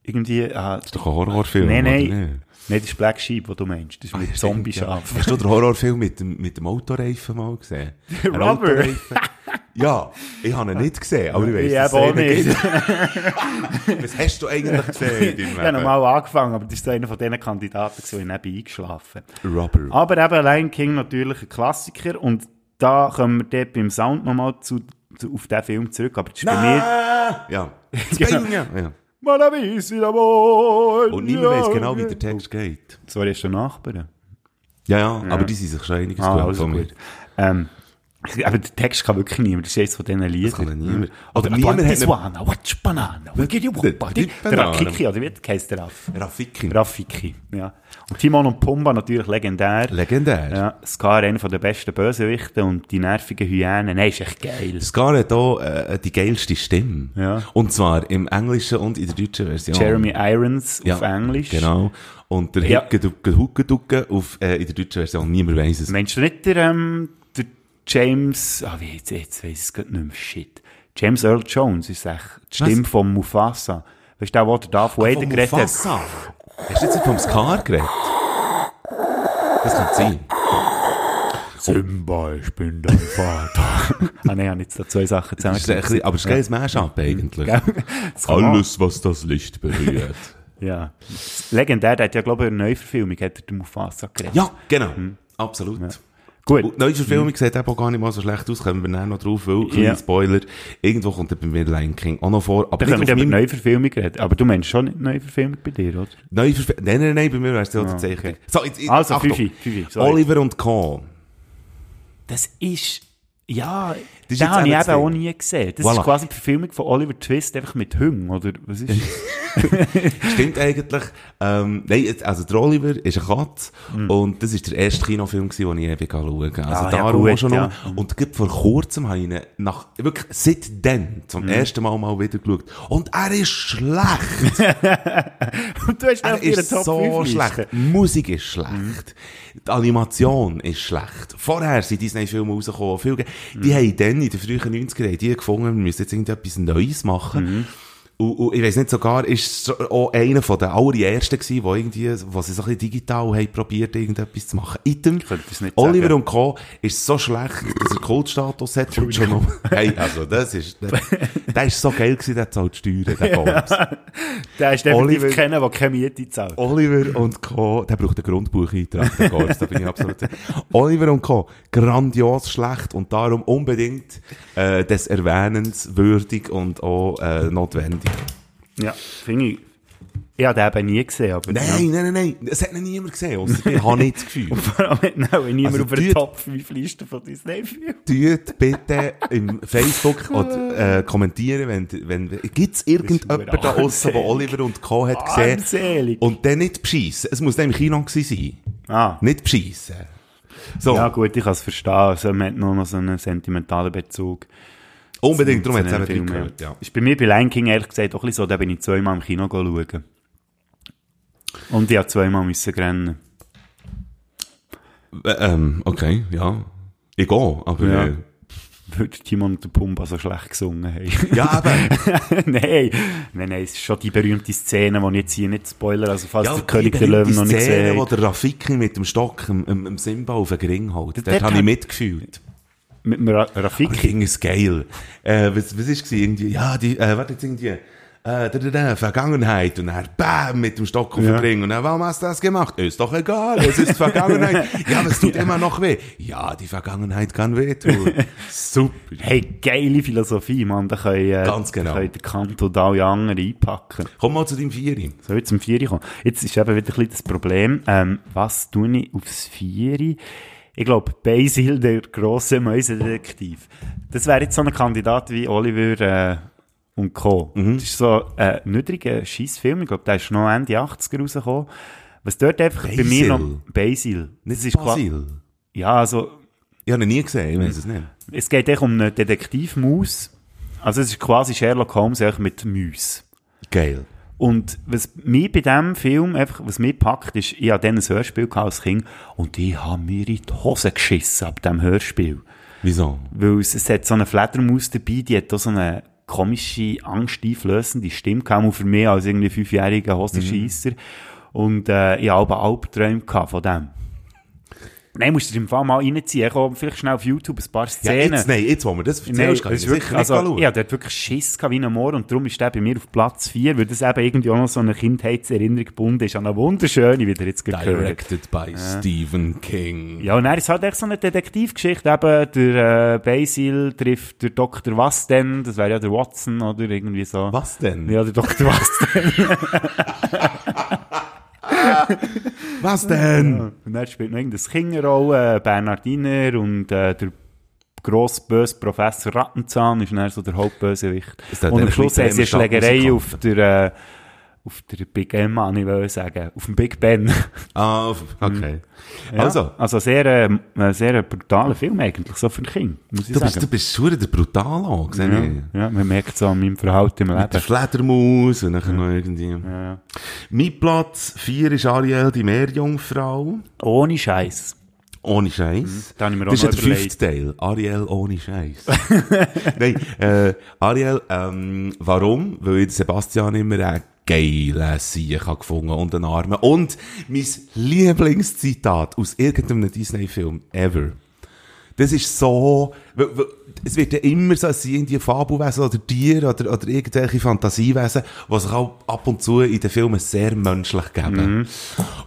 Irgendwie, ah, Das ist doch ein Horrorfilm, Nein, nein. Nein, das ist Black Sheep, was du meinst. Das ist mit Zombie-Schaf. Hast du den Horrorfilm mit dem, mit dem Autoreifen mal gesehen? Rubber. Ja, ich habe ihn nicht gesehen, aber ich dass eben es auch nicht. Was hast du eigentlich gesehen Ich habe normal angefangen, aber das so einer von diesen Kandidaten, und ich eingeschlafen. Rubber. Aber eben Lion King natürlich ein Klassiker und da kommen wir dort beim Sound nochmal zu, zu, auf den Film zurück. Aber das ist bei mir, Ah! Ja. Genau. Ja. Und niemand weiss genau, wie der Text geht. Sorry, hast du Nachbarn? Ja, ja, aber die sind sich schon einiges Ah, also gut. Ähm, aber der Text kann wirklich niemand. Das ist eines von diesen Liedern. Das kann niemand. Oder niemand this one, watch banana, we'll give you one body. Der. Rakiki, oder wie heisst der Raff? Rafiki. Rafiki, ja. Und Timon und Pumba natürlich legendär. Legendär. Ja, Scar, einer der besten Bösewichte und die nervigen Hyänen. Nein, ist echt geil. Scar hat auch äh, die geilste Stimme. Ja. Und zwar im Englischen und in der deutschen Version. Jeremy Irons ja, auf Englisch. Genau. Und der Ja. Hickeducke, Huckeducke auf, äh, in der deutschen Version. Niemand weiss es. Meinst du nicht der, ähm, James, ah, wie jetzt, jetzt weiss ich es gerade nicht mehr, shit. James Earl Jones ist echt die Stimme von Mufasa. Weißt du, der, wo der Darth Vader Von geredet hat? Mufasa. Hast du jetzt vom Scar geredet? Das kann sein. Simba, ich bin dein Vater. ah, nein, ich habe jetzt da zwei Sachen ein zusammen. aber es ist kein Mashup eigentlich. Alles, was das Licht berührt. Ja. Legendär, der hat ja, glaube ich, in einer Neuverfilmung hat er den Mufasa geredet. ja, genau. Absolut. Gut. Und die neue Verfilmung sieht eben auch gar nicht mal so schlecht aus, kommen wir nachher noch drauf, weil, Ja. ja. Spoiler, irgendwo kommt bei mir Lion King auch noch vor, aber Da können wir ja über Neuverfilmung reden. Aber du meinst schon Neuverfilmung bei dir, oder? neue Verfilmung, nein, nein, nein, bei mir wäre es Ah, Zeichnung. okay. So, jetzt, jetzt, Also. Fifi, Fifi. Oliver und Co. Das ist, ja, Das den habe ich eben eben auch nie gesehen. Das Voilà. ist quasi die Verfilmung von Oliver Twist, einfach mit Hüng, oder was ist Stimmt eigentlich. Ähm, nein, also der Oliver ist eine Katze und das ist der erste Kinofilm, gewesen, den ich ewig schauen Also Hm. Ah, ja, darum gut, auch schon ja. noch. Und vor kurzem habe ich ihn nach, wirklich seitdem zum Hm. ersten Mal mal wieder geschaut. Und er ist schlecht. Und du hast Er ist Top so 5 schlecht. Die Musik ist schlecht. Die Animation ist schlecht. Vorher sind Disney-Filme rausgekommen, viel, ge- die haben dann in den frühen 90er haben die gefunden, wir müssen jetzt irgendetwas Neues machen. Und, und ich weiss nicht, sogar ist es auch einer von den allerersten gewesen, wo irgendwie, wo sie so ein bisschen digital haben probiert, irgendetwas zu machen. Item, Oliver sagen. und Co. ist so schlecht, dass er Kultstatus hat und schon noch, hey, also das ist, der, der ist so geil gewesen, der zahlt Steuern, der Bums. Der ist definitiv Oliver- keiner, der keine Miete zahlt. Oliver und Co., der braucht einen Grundbucheintrag, der Gorz, da bin ich absolut. Oliver und Co., grandios schlecht und darum unbedingt äh, des Erwähnens würdig und auch äh, notwendig. Ja, finde ich. Ich habe den eben nie gesehen, aber... Nein, nein, nein, nein, das hat noch niemand gesehen, ausser ich habe nicht das Gefühl. Vor allem hat noch niemand Also auf der die- Top 5 Liste von Disney-Filmen. Tut bitte im Facebook oder, äh, kommentieren, wenn, wenn, gibt's irgendjemanden da aussen, armselig. der Oliver und Co. hat gesehen Armselig. und dann nicht beschissen. Es muss im Kino sein. Ah. Nicht beschissen. So. Ja gut, ich kann es verstehen. Also, man hat nur noch so einen sentimentalen Bezug. Unbedingt, darum hat es eben Filmen. gehört, ja. Ist bei mir bei Lion King ehrlich gesagt auch ein bisschen so, da bin ich zweimal im Kino schauen. Und ich habe zweimal müssen rennen. Äh, Ähm, okay, ja. Ich gehe, aber... Ja. Äh, der Timon und der Pumba so schlecht gesungen haben. ja, aber... nein, nein, nein, es ist schon die berühmte Szene, die ich jetzt hier nicht spoiler, also falls ja, der König der Löwen noch nicht Szene, gesehen wo hat. der Rafiki mit dem Stock im, im, im Simba auf den Ring hält. Dort Dort habe ich mitgefühlt. Mit dem Ra Aber Rafiki. King ist geil. Äh, was, was ist? Irgendwie, ja, die, äh, warte jetzt irgendwie, äh, da, da, da, Vergangenheit. Und dann, bam, mit dem Stock auf Ja. Und dann, warum hast du das gemacht? Ist doch egal, es ist Vergangenheit. ja, aber es tut immer noch weh. Ja, die Vergangenheit kann wehtun. Super. Hey, geile Philosophie, Mann. Da können, äh, Ganz genau. da können der Kanto und alle anderen einpacken. Komm mal zu deinem Vieri. So, jetzt zum Vieri kommen. Jetzt ist eben wieder ein bisschen das Problem, ähm, was tue ich aufs Vieri? Ich glaube, Basil, der grosse Mäusedetektiv. Das wäre jetzt so ein Kandidat wie Oliver äh, und Co. Mhm. Das ist so ein niedriger Scheissfilm. Ich glaube, der ist noch Ende 80er rausgekommen. Was dort einfach bei mir Basil? noch... Basil. Nicht ist qua- Basil. Ja, also... Ich habe ihn nie gesehen, ich weiß es nicht. Es geht echt um eine Detektivmaus. Also es ist quasi Sherlock Holmes mit Mäus. Geil. Und was mich bei diesem Film einfach, was mich packt, ist, ich habe dann ein Hörspiel als Kind und ich habe mir in die Hose geschissen ab diesem Hörspiel. Wieso? Weil es, es hat so eine Fledermaus dabei, die hat auch so eine komische, angsteinflößende Stimme gehabt, und für mich als irgendwie fünfjähriger Hosenscheisser. Und äh, ich habe aber Albträume von dem. Nein, musst du dir im Fall mal reinziehen. Ich komme vielleicht schnell auf YouTube ein paar Ja, Szenen. jetzt, nein, jetzt, wo wir das Nein, erzählst, das kann ist ich wirklich, also, ich hatte dort wirklich Schiss wie ein Moor und darum ist der bei mir auf Platz 4, weil das eben irgendwie auch noch so eine Kindheitserinnerung gebunden ist an eine wunderschöne, wie ihr jetzt gehört. Directed by Stephen King. Ja, und dann ist halt echt so eine Detektivgeschichte, eben, der äh, Basil trifft der Dr. Was denn, das wäre ja der Watson oder irgendwie so. Was denn? Ja, der Dr. Was denn. Was denn? und dann spielt noch irgendein Kinderrolle, äh, Bernardiner und äh, der gross böse Professor Rattenzahn ist dann so der Hauptbösewicht. Und am Schluss haben sie eine Schlägerei auf der, äh, auf der Big M, an, ich will sagen, auf dem Big Ben. Ah, okay. Ja, Also, also sehr, äh, ein sehr brutaler Film eigentlich, so für ein Kind, muss ich du bist, sagen. du bist schon der brutal an, sehe ich. ja, ja, man merkt so an meinem Verhalten im Mit der Leben. Fledermaus und dann noch irgendwie. Ja. Mein Platz 4 ist Ariel, die Meerjungfrau. Ohne Scheiß. Ohne Scheiß. Da mir auch Das ist ja der fünfte Teil. Ariel ohne Scheiß. Nein, äh, Ariel, ähm, warum? Weil Sebastian immer einen geilen Sieg habe gefunden und einen Armen. Und mein Lieblingszitat aus irgendeinem Disney-Film ever. Das ist so, es wird ja immer so, es sind die Fabelwesen oder Tiere oder, oder irgendwelche Fantasiewesen, die sich auch ab und zu in den Filmen sehr menschlich geben.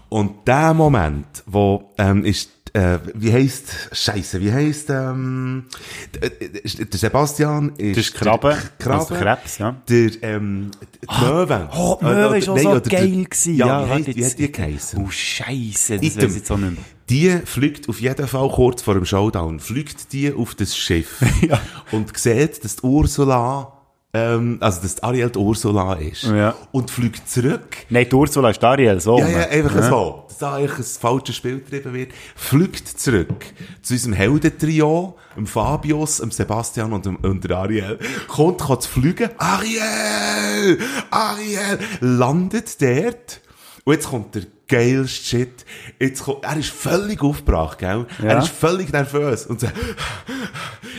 Und der Moment, wo, ähm, ist, äh, wie heisst, Scheiße, wie heisst, ähm, d- äh, der Sebastian ist, Das ist Krabbe, der Krabbe, also Krebs, ja. der, ähm, die Möwe. oh, Möwe ist auch nein, so der- geil gewesen. Ja, Ja, wie, heisst, wie hat die geheissen? Oh, Scheiße, das weiß jetzt auch nicht mehr. Die fliegt auf jeden Fall kurz vor dem Showdown, fliegt die auf das Schiff Ja. und sieht, dass die Ursula, ähm, also dass Ariel die Ursula ist. Ja. Und fliegt zurück. Nein, die Ursula ist Ariel, so. Ja, ja, einfach Ja. so. Dass da eigentlich ein falsches Spiel getrieben wird. Fliegt zurück zu unserem Heldentrio, dem Fabius, dem Sebastian und dem, und der Ariel. Kommt, kann zu fliegen. Ariel! Ariel! Landet dort. Und jetzt kommt der geilste Shit. Jetzt kommt, er ist völlig aufgebracht, gell? Er Ja. ist völlig nervös und sagt,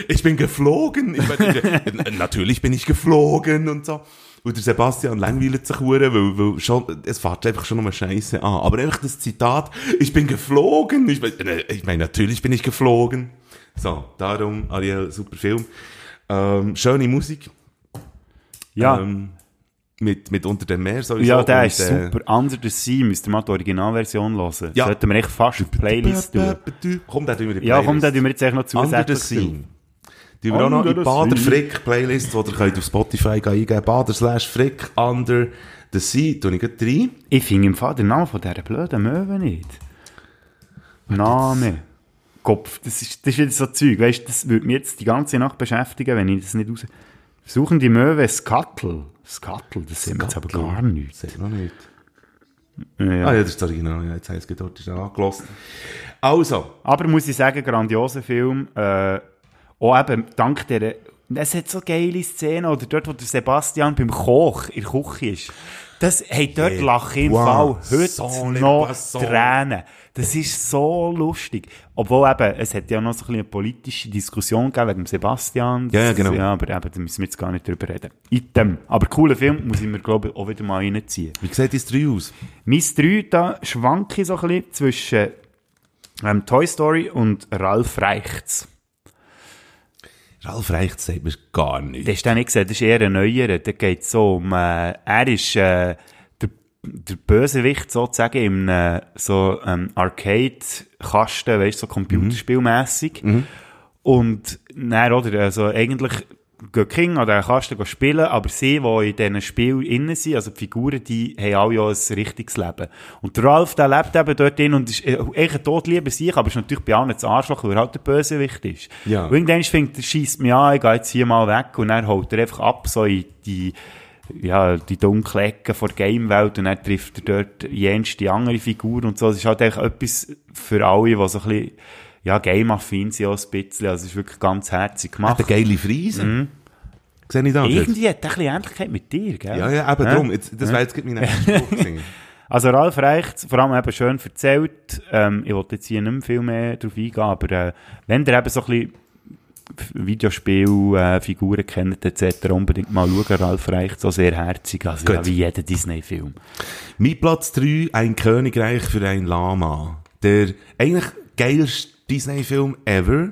ich bin geflogen. Ich bin, natürlich bin ich geflogen und so. Und der Sebastian langweilt sich hure, weil, weil schon, es fährt einfach schon um Scheiße an. Aber einfach das Zitat, ich bin geflogen. Ich, bin- äh, ich meine, natürlich bin ich geflogen. So, darum, Ariel, super Film. Ähm, schöne Musik. Ja, Ähm, mit, mit Unter dem Meer sowieso. ja der Und, ist äh, super. Under the Sea, müsst ihr mal die Originalversion hören. Ja. Sollten wir echt fast die Playlist tun. Komm, den tun wir in die Ja, komm, Playlist. dann tun wir jetzt echt noch Under the zusätzlich Sea. tun. Die wir auch noch in the Bader Sea. Frick Playlist, die ihr könnt auf Spotify eingeben. Bader slash Frick Under the Sea. Tue ich gleich rein. Ich finde im Fall den Namen von dieser blöden Möwe nicht. Name. Kopf. Das ist, das ist wieder so Zeug. Weißt das würde mich jetzt die ganze Nacht beschäftigen, wenn ich das nicht raus... Suchen die Möwe Skattel. Skattel, das sehen wir jetzt aber gar nicht. Sagt noch nicht. Ja. Ah ja, das ist das Original. Ja, jetzt ich es dort schnell angelassen. Also. Aber muss ich sagen, grandioser Film. Äh, auch eben dank der. Es hat so geile Szenen, oder dort, wo der Sebastian beim Koch in der Küche ist. Das, hey, dort Hey, lache ich im wow, Fall heute so noch. Tränen. Das ist so lustig. Obwohl eben, es hat ja noch so ein bisschen eine politische Diskussion gegeben wegen Sebastian. Ja, ja, genau. Ja, aber eben, da müssen wir jetzt gar nicht drüber reden. Item. Aber cooler Film, muss ich mir, glaube ich, auch wieder mal reinziehen. Wie sieht das 3 aus? Mein 3, da schwanke ich so ein bisschen zwischen ähm, Toy Story und Ralf Reichts. Ralf Reicht sagt mir gar nichts. Das hast du nicht gesehen, das ist eher ein neuerer. Da geht es so um, äh, er ist äh, der, der Bösewicht sozusagen im äh, so ähm, Arcade-Kasten, weißt du, so computerspielmässig. Und dann, oder, also eigentlich gehen King an diesen Kasten spielen, aber sie, die in diesen Spielen innen sind, also die Figuren, die haben alle ja ein richtiges Leben. Und der Ralf, der lebt eben dort drin und ist äh, echt ein Todlieber sich, aber ist natürlich bei allen das Arschloch, weil er halt der Bösewicht ist. Ja. Und irgendwann findet er, scheisst mich an, ich gehe jetzt hier mal weg und dann holt er einfach ab, so in die, ja, die dunkle Ecke vor der Gamewelt und dann trifft er dort jenste andere Figur und so. Es ist halt echt etwas für alle, die so ein bisschen, ja, game-affin sind auch ein bisschen. Also es ist wirklich ganz herzig Hat gemacht. eine geile Friese. Mhm. Sehe ich da? Irgendwie hat er ein bisschen Ähnlichkeit mit dir, gell? Ja, ja, eben Ja. drum. Jetzt, das wäre jetzt gerade mein nächster Spruch. Also Ralf Reicht, vor allem eben schön erzählt. Ähm, ich wollte jetzt hier nicht mehr viel mehr drauf eingehen, aber äh, wenn ihr eben so ein bisschen Videospiel, äh, Figuren kennt etc., unbedingt mal schauen, Ralf Reicht, so sehr herzig, also Gut. ja, wie jeder Disney-Film. Mein Platz 3, ein Königreich für ein Lama. Der, eigentlich geilste Disney-Film ever.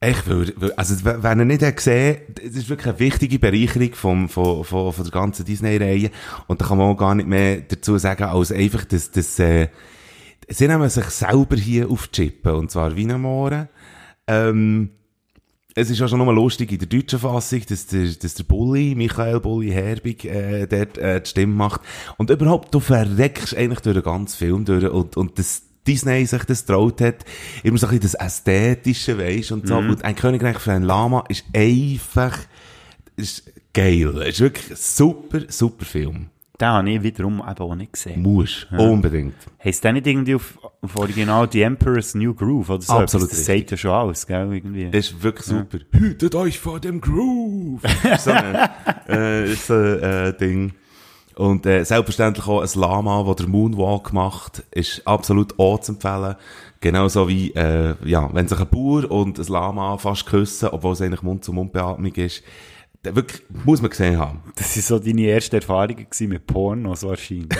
Echt, weil- also, wenn ihr nicht gesehen, das ist wirklich eine wichtige Bereicherung vom, von, von, von der ganzen Disney-Reihe. Und da kann man auch gar nicht mehr dazu sagen, als einfach, dass, dass, äh, sie nehmen sich selber hier auf die Chippe. Und zwar wie am Morgen. Ähm, es ist ja schon nochmal lustig in der deutschen Fassung, dass der, dass der Bulli, Michael Bulli Herbig, äh, dort, äh, die Stimme macht. Und überhaupt, du verreckst eigentlich durch den ganzen Film durch und, und das Disney sich das traut hat, immer so ein bisschen das Ästhetische, weisst, und so. Und ein Königreich für ein Lama ist einfach, ist geil. Ist wirklich ein super, super Film. Den habe ich wiederum eben auch nicht gesehen. Muss. Unbedingt. Heißt der nicht irgendwie auf, auf Original The Emperor's New Groove oder so? Absolut? Das sagt ja schon alles, gell, irgendwie. ist wirklich super. Hütet euch vor dem Groove! so ein äh, so, äh, Ding. Und äh, selbstverständlich auch ein Lama, der Moonwalk macht, ist absolut auch zu empfehlen. Genauso wie, äh, ja, wenn sich ein Bauer und ein Lama fast küssen, obwohl es eigentlich Mund-zu-Mund-Beatmung ist, der wirklich, muss man gesehen haben. Das waren so deine ersten Erfahrungen gewesen mit Porno, so wahrscheinlich.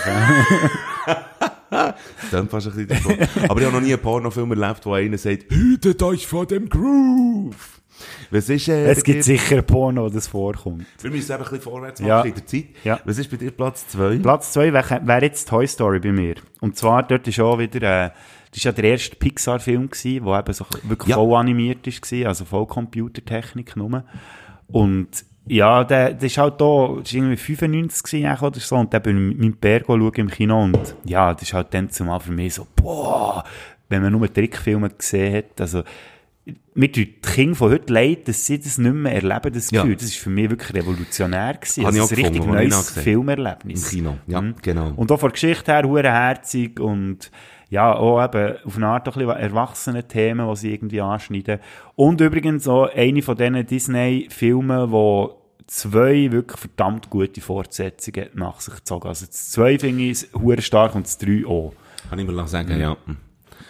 Klingt fast ein bisschen davon. Aber ich habe noch nie einen Pornofilm erlebt, wo einer sagt, hütet euch vor dem Groove! Was ist, äh, es gibt dir- sicher Porno, wo das vorkommt. Wir müssen eben ein bisschen vorwärts machen Ja. in der Zeit. Ja. Was ist bei dir Platz 2? Platz 2 wäre wär jetzt Toy Story bei mir. Und zwar, dort ist auch wieder, äh, das ist ja der erste Pixar-Film der eben so wirklich Ja. voll animiert ist, gewesen, also voll Computertechnik nur. Und ja, der, das ist halt da, das ist irgendwie 95 gewesen, eigentlich oder so, und dann bin ich mit meinem schauen im Kino und ja, das ist halt dann zumal für mich so, boah, wenn man nur Trickfilme gesehen hat, also, mir tut die Kinder von heute leid, dass sie das nicht mehr erleben, das Ja. Gefühl. Das ist für mich wirklich revolutionär gewesen. Ich Also ein richtig neues. Filmerlebnis. Im Kino, ja, Mhm. genau. Und auch von der Geschichte her hure herzig und ja, auch eben auf eine Art auch ein bisschen erwachsene Themen, die sie irgendwie anschneiden. Und übrigens auch eine von diesen Disney-Filmen, wo zwei wirklich verdammt gute Fortsetzungen nach sich gezogen. Also das zwei finde ich hure stark und das drei auch. Kann ich mir sagen, ja.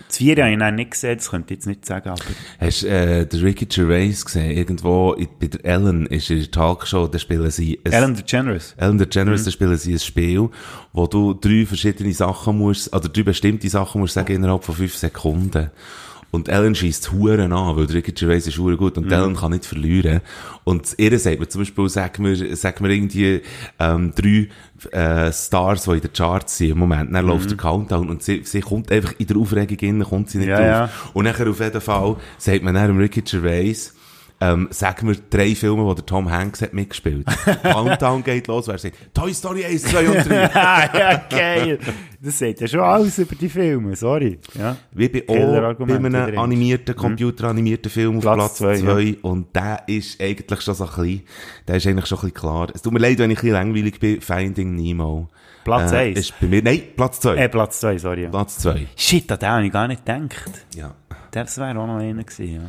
Das vier habe ich dann nicht gesehen, das könnte ich jetzt nicht sagen, aber Hast du äh, den Ricky Gervais gesehen? Irgendwo in, bei der Ellen ist in der Talkshow, da spielen sie... ein- Ellen DeGeneres. Ellen DeGeneres, da spielen sie ein Spiel, wo du drei verschiedene Sachen musst, oder drei bestimmte Sachen musst sagen innerhalb von fünf Sekunden. Und Ellen schießt Huren an, weil Ricky Gervais ist Huren gut und Ellen kann nicht verlieren. Und ihr sagt mir zum Beispiel, sag mir, sag mir irgendwie, ähm, drei, äh, Stars, die in den Charts sind im Moment. Dann läuft der Countdown und sie, sie kommt einfach in der Aufregung rein, kommt sie nicht Ja, drauf. ja. Und nachher auf jeden Fall sagt man dann Ricky Gervais, ähm, sag mir drei Filme, wo der Tom Hanks hat mitgespielt. Countdown geht los, wer sagt, Toy Story 1, 2 und 3. ah, ja, geil. Das sagt ja schon alles über die Filme, sorry. Ja. Wie bei, auch bei einem wieder. Mhm. animierten, computeranimierten Film auf Platz Platz zwei, 2. ja. Und der ist eigentlich schon so ein bisschen, der ist eigentlich schon ein bisschen klar. Es tut mir leid, wenn ich ein bisschen langweilig bin, Finding Nemo. Platz äh, eins? Ist bei mir, nein, Platz 2. Äh, Platz 2, sorry. Ja. Platz 2. Shit, an den habe ich gar nicht gedacht. Ja. Das wäre auch noch einer gewesen, ja.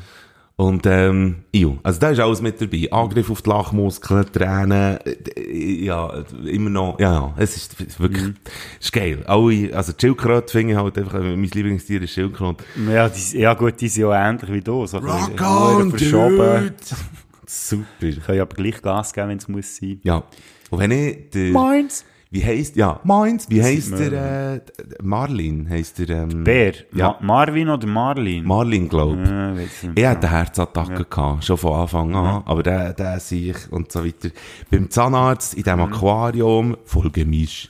Und, ähm, jo, also da ist alles mit dabei. Angriff auf die Lachmuskeln, Tränen, äh, ja, immer noch, ja, ja, es ist, wirklich, Mhm. es ist geil. Alle, also Schildkröte finde ich halt einfach, äh, mein Lieblingstier ist Schildkröte. Ja, die, ja gut, die sind ja ähnlich wie du. So Rock on, verschoben. dude! Super. Können aber gleich Gas geben, wenn es muss sein. Ja. Und wenn ich, Meins. Wie heisst, ja, meins, wie heisst der, äh, Marlin, heisst der, ähm, Bär. Ja. Ma Marvin oder Marlin? Marlin, glaub. Ja, weiss nicht. Er hat eine Herzattacke gehabt, schon von Anfang an, aber der, der sich und so weiter. Beim Zahnarzt, in Mhm. diesem Aquarium, voll Gemisch.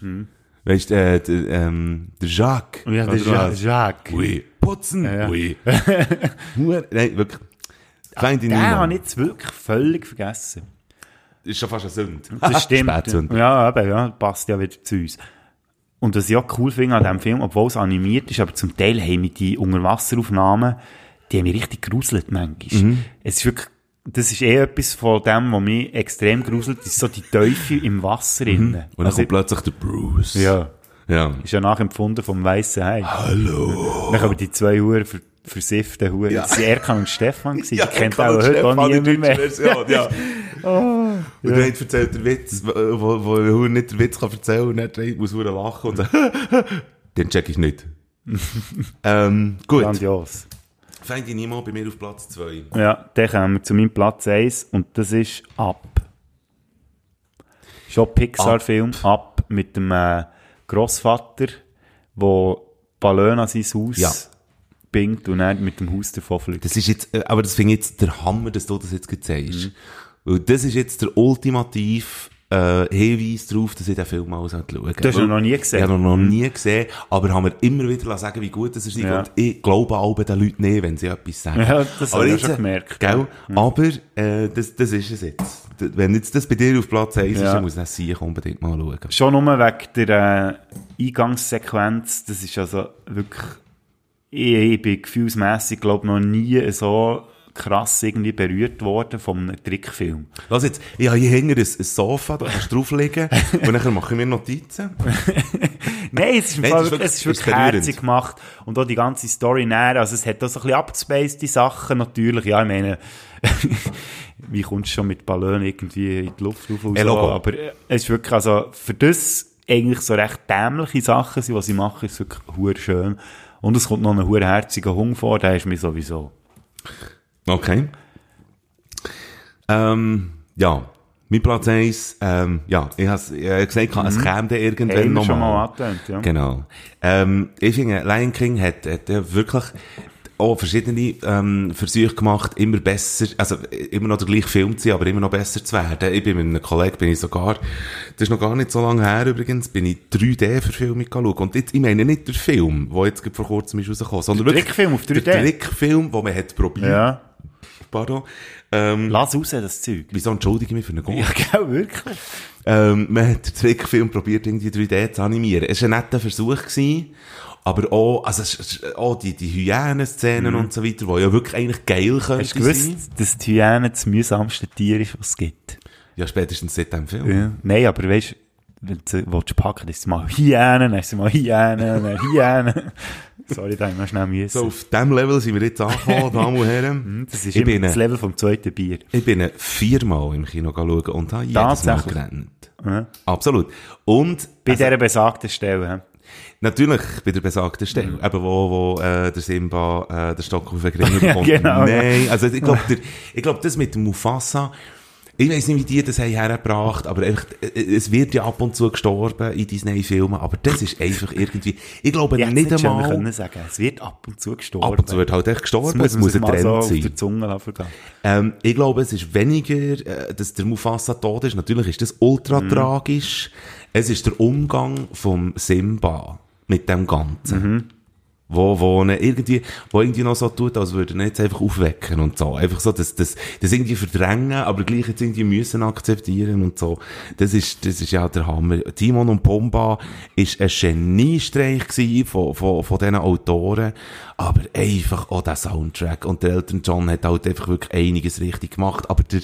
Weißt du, äh, der, ähm, der Jacques. Ja, der Ja-? Jacques. Ui. Putzen. ja. Ui. Hure- Nein, wirklich. Niemand. habe ich jetzt wirklich völlig vergessen. Ist schon fast eine Sünde. Das stimmt. Spätsünde. Ja, eben, ja, passt ja wieder zu uns. Und was ich auch cool finde an diesem Film, obwohl es animiert ist, aber zum Teil haben mich die Unterwasseraufnahmen, die haben mich richtig gruselt manchmal. Mhm. Es ist wirklich, das ist eh etwas von dem, was mich extrem gruselt, das ist so die Teufel im Wasser innen. Mhm. Und dann Also, kommt plötzlich der Bruce. ja, Ja. ist ja nachempfunden vom Weißen Hai. Hallo. Dann aber die zwei Huren ver versifften Huren, Ja. das waren Erkan und Stefan, gewesen. Ja, die kennt kann auch und heute auch Stefan, die niemand mehr. deutsche Version, ja. Und er hat erzählt den Witz, wo, wo, der Hure nicht den Witz kann erzählen und dann muss Hure lachen und so, den check ich nicht. ähm, gut. Grandios. Fängt ich niemand bei mir auf Platz 2. Ja, dann kommen wir zu meinem Platz 1 und das ist Up. Schon Pixar-Film, Up, mit dem äh, Grossvater, wo Ballon an sein Haus Ja. bingt und dann mit dem Haus davon fliegt. Das ist jetzt, äh, aber das finde ich jetzt der Hammer, dass du das jetzt gerade sagst. Mhm. Weil das ist jetzt der ultimativ äh, Hinweis darauf, dass ich den Film mal schauen sollte. Du hast ihn noch nie gesehen? Mhm. Ich habe ihn noch nie gesehen, aber haben wir immer wieder sagen, wie gut das ist. Ja. Und ich glaube auch den Leuten nicht, wenn sie etwas sagen. Ja, das habe ich schon gemerkt. Gell? Aber äh, das, das ist es jetzt. Wenn jetzt das bei dir auf Platz 1 ist, Ja. dann muss das sicher unbedingt mal schauen. Schon nur wegen der äh, Eingangssequenz, das ist also wirklich, ich, ich bin gefühlsmässig, glaube noch nie so krass irgendwie berührt worden einem Trickfilm. Lass jetzt, ich habe hier hinten ein, ein Sofa, da kannst du drauflegen und dann mache ich mir Notizen. Nein, es ist, Nein, Fall es ist wirklich, es ist wirklich herzig gemacht. Und auch die ganze Story näher. Also es hat auch so ein bisschen abgespacede Sachen natürlich. Ja, ich meine, wie kommst du schon mit Ballon irgendwie in die Luft rauf und so. Aber es ist wirklich, also für das eigentlich so recht dämliche Sachen sind, was sie machen, ist wirklich schön. Und es kommt noch ein herziger Hung vor, der ist mir sowieso. Okay. Ähm, ja, mein Platz 1, ähm, ja, ich habe hab gesagt, es käme dann irgendwann wir nochmal. schon mal angetönt, ja. Genau. Ähm, ich finde, Lion King hat, hat ja wirklich auch verschiedene ähm, Versuche gemacht, immer besser, also äh, immer noch der gleiche Film zu sein, aber immer noch besser zu werden. Ich bin mit einem Kollegen, bin ich sogar, das ist noch gar nicht so lange her übrigens, bin ich 3D-Verfilmung geschaut. Und jetzt, ich meine nicht der Film, der jetzt vor kurzem ist rausgekommen, sondern Der Trickfilm auf 3D? Der Trickfilm, den man hat probiert. Ja. Pardon. Ähm, Lass raus, das Zeug. wieso entschuldige ich mich für einen Gott? Ja, gell, wirklich. Ähm, man hat den Trickfilm probiert, irgendwie 3D zu animieren. Es war ein netter Versuch, gewesen, aber auch, also, es auch die, die Hyänen-Szenen und so weiter, die ja wirklich eigentlich geil Mhm. Hast du gewusst, sein. dass die Hyäne das mühsamste Tier ist, was es gibt? Ja, spätestens seit dem Film. Ja. Nein, aber weißt du, wenn du willst packen willst, ist sie mal Hyäne, dann ist sie mal Hyäne, dann Hyäne. Sorry, da noch schnell müssen. So, auf dem Level sind wir jetzt angekommen, Damen und Herren. das ist ich immer bin, das äh, Level vom zweiten Bier. ich bin äh, viermal im Kino schauen und habe jedes Mal gerannt. Ja. Absolut. Und, Bei also, dieser besagten Stelle. Natürlich bei der besagten Stelle, eben wo, wo äh, der Simba äh, den Stock auf den Gring bekommt. genau. Nein, also ich glaube, glaub, das mit dem Mufasa, ich weiß nicht, wie die das haben hergebracht, aber einfach, äh, es wird ja ab und zu gestorben in Disney-Filmen, aber das ist einfach irgendwie, ich glaube Ich nicht einmal, können sagen. Es wird ab und zu gestorben. ab und zu wird halt echt Das gestorben, muss es muss ein so Trend auf sein. Zunge. Ähm, ich glaube, es ist weniger, äh, dass der Mufasa tot ist. Natürlich ist das ultra Mhm. tragisch. Es ist der Umgang vom Simba mit dem Ganzen. Mhm. Wo, wo er irgendwie, wo irgendwie noch so tut, als würde er jetzt einfach aufwecken und so. Einfach so, das, das, das irgendwie verdrängen, aber gleich jetzt irgendwie müssen akzeptieren und so. Das ist, das ist ja der Hammer. Timon und Pumba ist ein Geniestreich gewesen von, von, von diesen Autoren, aber einfach auch der Soundtrack. Und der Elton John hat halt einfach wirklich einiges richtig gemacht, aber der,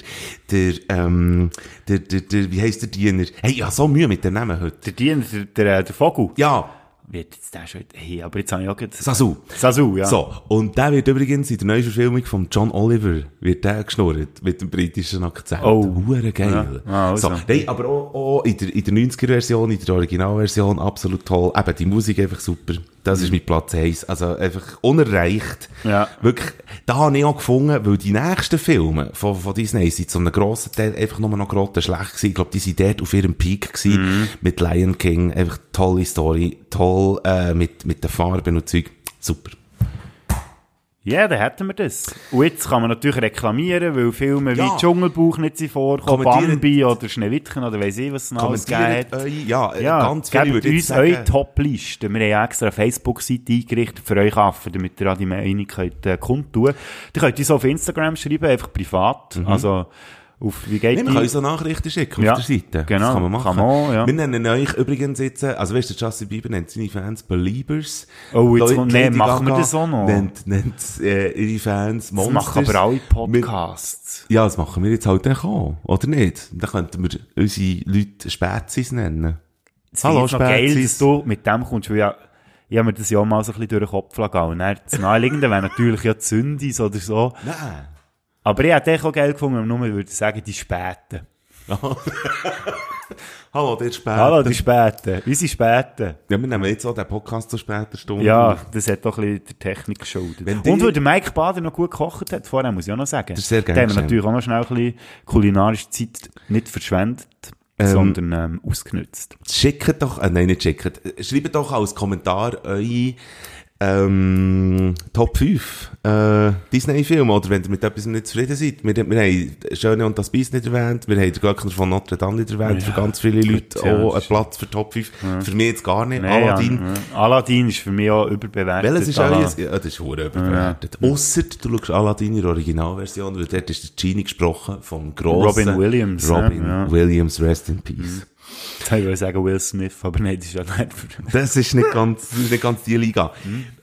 der, ähm, der, der, der wie heisst der Diener? Hey, habe so Mühe mit dem Namen heute. Der Diener, der, der, der Vogel. Ja, Wird jetzt der schon, hey, aber jetzt habe ich auch gerade... Sasu. Sasu, ja. So, und der wird übrigens in der neuen Verfilmung von John Oliver, wird der geschnurrt, mit dem britischen Akzent. Oh. Hure geil. Ja. Ah, also. So, nein, aber auch, auch in der, in der 90er-Version, in der Originalversion, absolut toll. Eben, die Musik einfach super. Das ist mit Platz 1. Also, einfach unerreicht. Ja. Wirklich, da habe ich auch gefunden, weil die nächsten Filme von, von Disney sind zu einem grossen Teil einfach nur noch gerade schlecht gewesen. Ich glaube, die sind dort auf ihrem Peak gewesen, Mhm. mit Lion King. Einfach tolle Story, toll, äh, mit, mit den Farben und Zeug. Super. Ja, dann hätten wir das. Und jetzt kann man natürlich reklamieren, weil Filme Ja. wie Dschungelbuch nicht sind vorkommen, Bambi oder Schneewittchen oder weiss ich, was es noch alles eure, ja, äh, Ja, ganz viele gebt würde uns sagen. eure Top-Liste. Wir haben ja extra eine Facebook-Seite eingerichtet für euch Affen, damit ihr auch die Meinung könnt, äh, kundtun. Ihr könnt uns auf Instagram schreiben, einfach privat. Also, auf, wie geht Nee, man kann uns auch Nachrichten schicken Ja, auf der Seite. genau, Das kann man machen. kann man, ja. Wir nennen euch übrigens jetzt, äh, also weißt du, Justin Bieber nennt seine Fans Beliebers. Oh, jetzt Leute, nee, machen wir das auch noch? Nennt, nennt äh, ihre Fans das Monsters. machen aber alle Wir, Podcasts. ja, das machen wir jetzt halt auch, oder nicht? Dann könnten wir unsere Leute Spätzis nennen. Es ist noch geil, dass du mit dem kommst, weil ja, ich habe mir das ja mal so ein bisschen durch den Kopf gegangen. Und dann, das Naheliegende wäre natürlich ja die Sündis oder so. Nein. Aber ich hätte auch geil gefunden, nur würde sagen, die Späten. Hallo, der Später. Hallo, die Späten. Unsere Späten. Ja, wir nehmen jetzt auch den Podcast zu später Stunde. Ja, das hat doch ein bisschen der Technik geschuldet. Wenn Und weil der Mike Bader noch gut gekocht hat, vorher muss ich auch noch sagen. Das ist sehr Da gern haben wir natürlich auch noch schnell ein bisschen kulinarische Zeit nicht verschwendet, sondern ähm, ausgenutzt. Schickt doch, äh, nein, nicht schickt, schreibt doch als Kommentar eure Ähm, Top 5 äh, Disney-Filme, oder wenn ihr mit etwas nicht zufrieden seid. Wir, wir haben Schöne und das Biest nicht erwähnt, wir haben den Glöckner von Notre Dame nicht erwähnt, für ganz viele Leute ja, auch ein Platz für Top 5. Für mich jetzt gar nicht. Nee, Aladdin. Ja, ja. Aladdin ist für mich auch überbewertet. Welches ist Ala- euer? Ja, das ist hure überbewertet. Ausser du schaust Aladdin in der Originalversion, weil dort ist der Genie gesprochen vom grossen Robin Williams, Robin ja, ja. Williams, rest in peace. Jetzt ich sagen Will Smith, aber nein, das ist ja nicht. Das ist nicht ganz, das ist nicht ganz die Liga.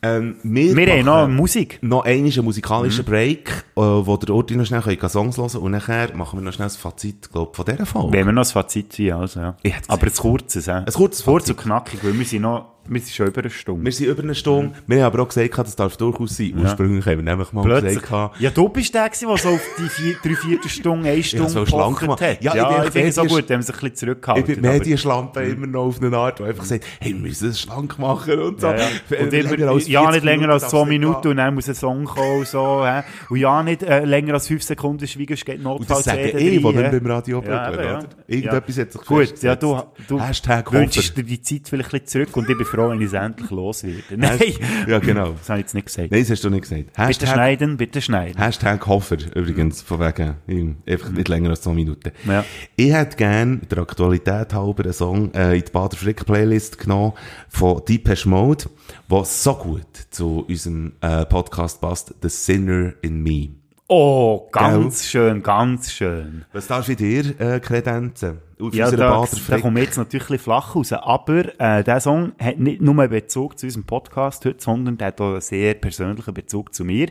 Ähm, wir Wir haben noch Musik. noch einmal einen musikalischen Break, äh, wo der Urti noch schnell können Songs hören und nachher machen wir noch schnell ein Fazit, glaub, von dieser Folge. Wenn wir noch ein Fazit ziehen, also, ja. Aber ein kurzes, ja. Ein kurzes Kurz und knackig, weil wir sind noch, wir sind schon über eine Stunde. Wir sind über eine Stunde. Wir haben aber auch gesagt, das darf durchaus sein. Ursprünglich haben wir nämlich mal Plötzlich. gesagt, Ja, du bist der gewesen, der so auf die vier, drei Viertelstunde, eine Stunde so schlank gemacht. hat. Ja, Ja, ich ich finde es auch gut, man sich ein bisschen ich zurückhalten. bin Medienschlampe immer noch auf eine Art, die einfach sagt, hey, wir müssen es schlank machen und so. Ja, ja. Und immer, ja, 40 nicht länger als zwei Minuten und dann muss ein Song kommen und so, hä? Und ja, nicht äh, länger als fünf Sekunden schweigen, es geht Und Notfall das sagen eh, die dann beim Radio ja, ja. oder? Irgendetwas ja. hat sich Gut, ja, du, du Hashtag wünschst dir die Zeit vielleicht ein bisschen zurück und ich bin froh, wenn ich es endlich los werde. Nein, Ja, genau. das habe ich jetzt nicht gesagt. Nein, das hast du nicht gesagt. Bitte Hashtag, schneiden, bitte schneiden. Hashtag Hofer, übrigens, von wegen, einfach nicht länger als zwei Minuten. Ja. Ich hätte gern der Aktualität halber einen Song äh, in die Bader Frick Playlist genommen von Deepesh Mode, der so gut zu unserem äh, Podcast passt, The Sinner in Me. Oh, ganz schön, ganz schön. Was darf ich dir äh, kredenzen? Auf Ja, da, da wir jetzt natürlich flach raus. Aber äh, der Song hat nicht nur einen Bezug zu unserem Podcast heute, sondern der hat auch einen sehr persönlichen Bezug zu mir.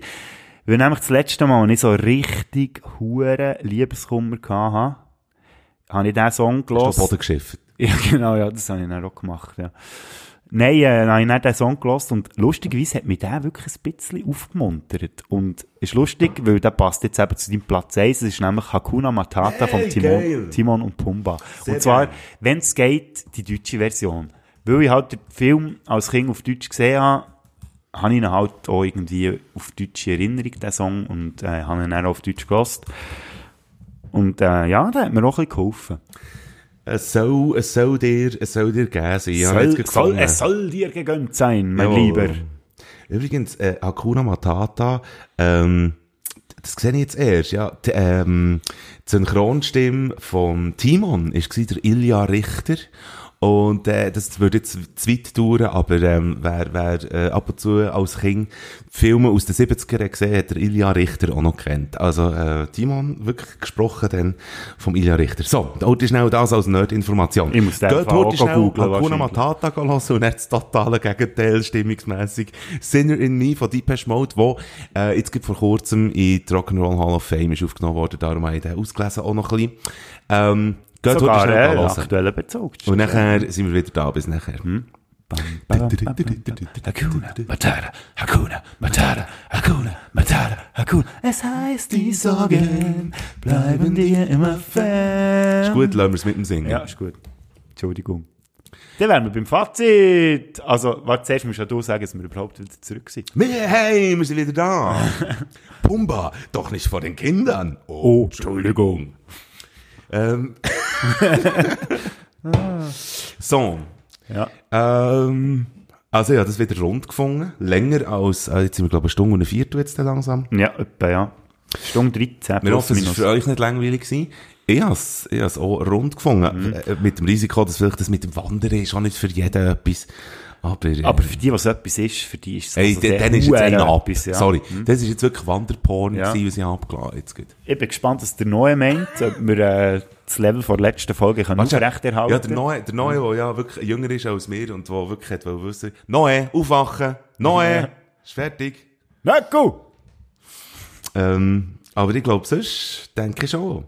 Weil nämlich das letzte Mal, als ich so richtig hure Liebeskummer hatte, habe ich diesen Song Hast du. Boden geschifft? Ja, genau, ja, das habe ich dann auch gemacht, ja. Nein, äh, ich dann den Song gehört und lustigerweise hat mich der wirklich ein bisschen aufgemuntert. Und ist lustig, weil der passt jetzt eben zu deinem Platz 1. Es ist nämlich Hakuna Matata von geil. Timon, Timon und Pumba. Sehr und zwar, wenn es geht, die deutsche Version. Weil ich halt den Film als Kind auf Deutsch gesehen habe, habe ich ihn halt auch irgendwie auf deutsche Erinnerung, den Song, und äh, habe ihn dann auch auf Deutsch gehört. Und äh, ja, der hat mir auch ein bisschen geholfen. Es soll, es soll dir, es soll dir sein. Ich soll, soll, es soll dir gegönnt sein, mein Ja. Lieber. Übrigens, äh, Hakuna Matata, ähm, das sehe ich jetzt erst, ja. Die, ähm, die Synchronstimme von Timon ist gewesen der Ilja Richter. Und äh, das würde jetzt zu weit dauern, aber ähm, wer, wer äh, ab und zu als Kind Filme aus den 70er gesehen hat, der Ilja Richter auch noch kennt. Also äh, Timon wirklich gesprochen dann vom Ilja Richter. So, heute schnell das als Nerd-Information. Ich muss den Geht heute auch schnell googlen, Hakuna. Matata hören und das totale Gegenteil stimmungsmässig. Sinner in Me von Deepesh Mode, wo äh, jetzt gibt vor kurzem in die Rock'n'Roll Hall of Fame ist aufgenommen worden, darum habe ich den ausgelesen auch noch ein bisschen. Ähm, geht Sogar schnell äh, hören. aktueller Bezug. Und nachher sind wir wieder da, bis nachher. Hakuna Matata, Hakuna Matata, Hakuna Matata, Hakuna. Es heißt, die Sorgen bleiben dir immer fern. Ist gut, lassen wir es mit dem Singen. Ja, ist gut. Entschuldigung. Dann wären wir beim Fazit. Also, warte, zuerst musst du sagen, dass wir überhaupt wieder zurück sind. Hey, wir sind wieder da. Pumba, doch nicht vor den Kindern. Oh, Entschuldigung. Ähm. so. Ja. Ähm, also ja, das wieder rund gefunden. Länger als, äh, jetzt sind wir glaube ich eine Stunde und ein Viertel jetzt langsam. Ja, etwa, ja. Stunde 13 Wir hoffen, es war für euch nicht langweilig gewesen. Ich habe es auch rund gefunden. Äh, Mit dem Risiko, dass vielleicht das mit dem Wandern ist auch nicht für jeden etwas. Aber, äh, Aber für die, was etwas ist, für die ist es Ey, also dann sehr dann ist jetzt einer ab. etwas, ja. Sorry. Das ist jetzt wirklich Wanderporn Ja. gewesen, was ich abgeladen gut. Ich bin gespannt, was der Neue meint, ob wir äh, das Level von der letzten Folge können aufrechterhalten Ja, der Neue, der Neue, der ja wirklich jünger ist als mir und der wirklich hat wissen, Neue, aufwachen, Neue, ist fertig. Neku! Ähm, aber ich glaube, sonst denke ich schon.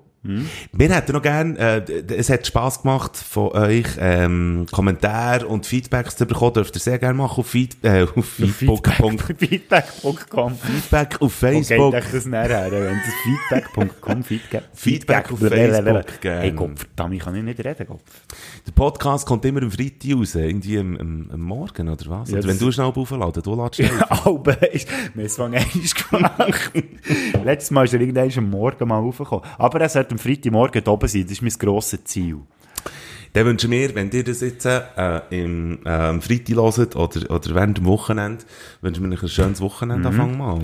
Wir hätten noch gern, äh, es hat Spass gemacht von euch, ähm, Kommentare und Feedbacks zu bekommen, dürft ihr sehr gerne machen auf, Feed, äh, auf Facebook. Feedback- Feedback.com. Feedback auf Facebook. geht euch das nachher, wenn das Feedback.com Feedback, Feedback auf Facebook. Hey Gott, verdammt, ich kann nicht reden, Gott. Der Podcast kommt immer am Freitag raus, irgendwie am, am, am Morgen, oder was? Ja, oder wenn du schnell aufladen, du ladest schnell. Aber ist, wir haben es gemacht. Letztes Mal ist er irgendwann am Morgen mal raufgekommen. Aber er sollte am Freitagmorgen oben sein, das ist mein grosses Ziel. Dann wünschen wir, wenn ihr das jetzt äh, im, äh, am Freitag hört oder, oder während dem Wochenende, wünschen wir euch ein schönes Wochenende. Mhm. Anfang mal.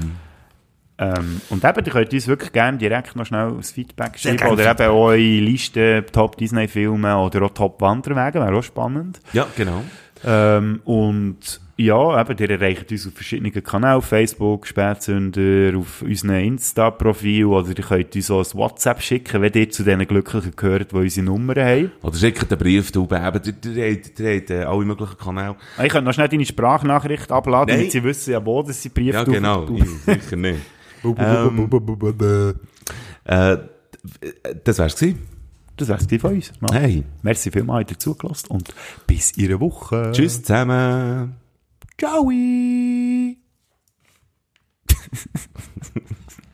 Ähm, und eben, ihr könnt uns wirklich gerne direkt noch schnell ein Feedback schreiben. Oder eben eure Liste, Top Disney-Filme oder auch Top Wanderwege, wäre auch spannend. Ja, genau. Ähm, und ja, eben, ihr erreicht uns auf verschiedenen Kanälen, Facebook, Spätzünder, auf unseren Insta-Profil oder ihr könnt uns auch ein WhatsApp schicken, wenn ihr zu den Glücklichen gehört, die unsere Nummern haben. Oder schickt den Brief da oben. Eben, ihr, ihr, äh, alle möglichen Kanäle. Ah, Ich könnte noch schnell deine Sprachnachricht abladen, Nein. damit sie wissen, ja, wo das sie Brief Ja, genau. Ich, sicher nicht. Ähm, Äh, das wär's gewesen. das wär's von uns. Hey. Merci vielmals, ihr zugelassen und bis in einer Woche. Tschüss zusammen. Ciao.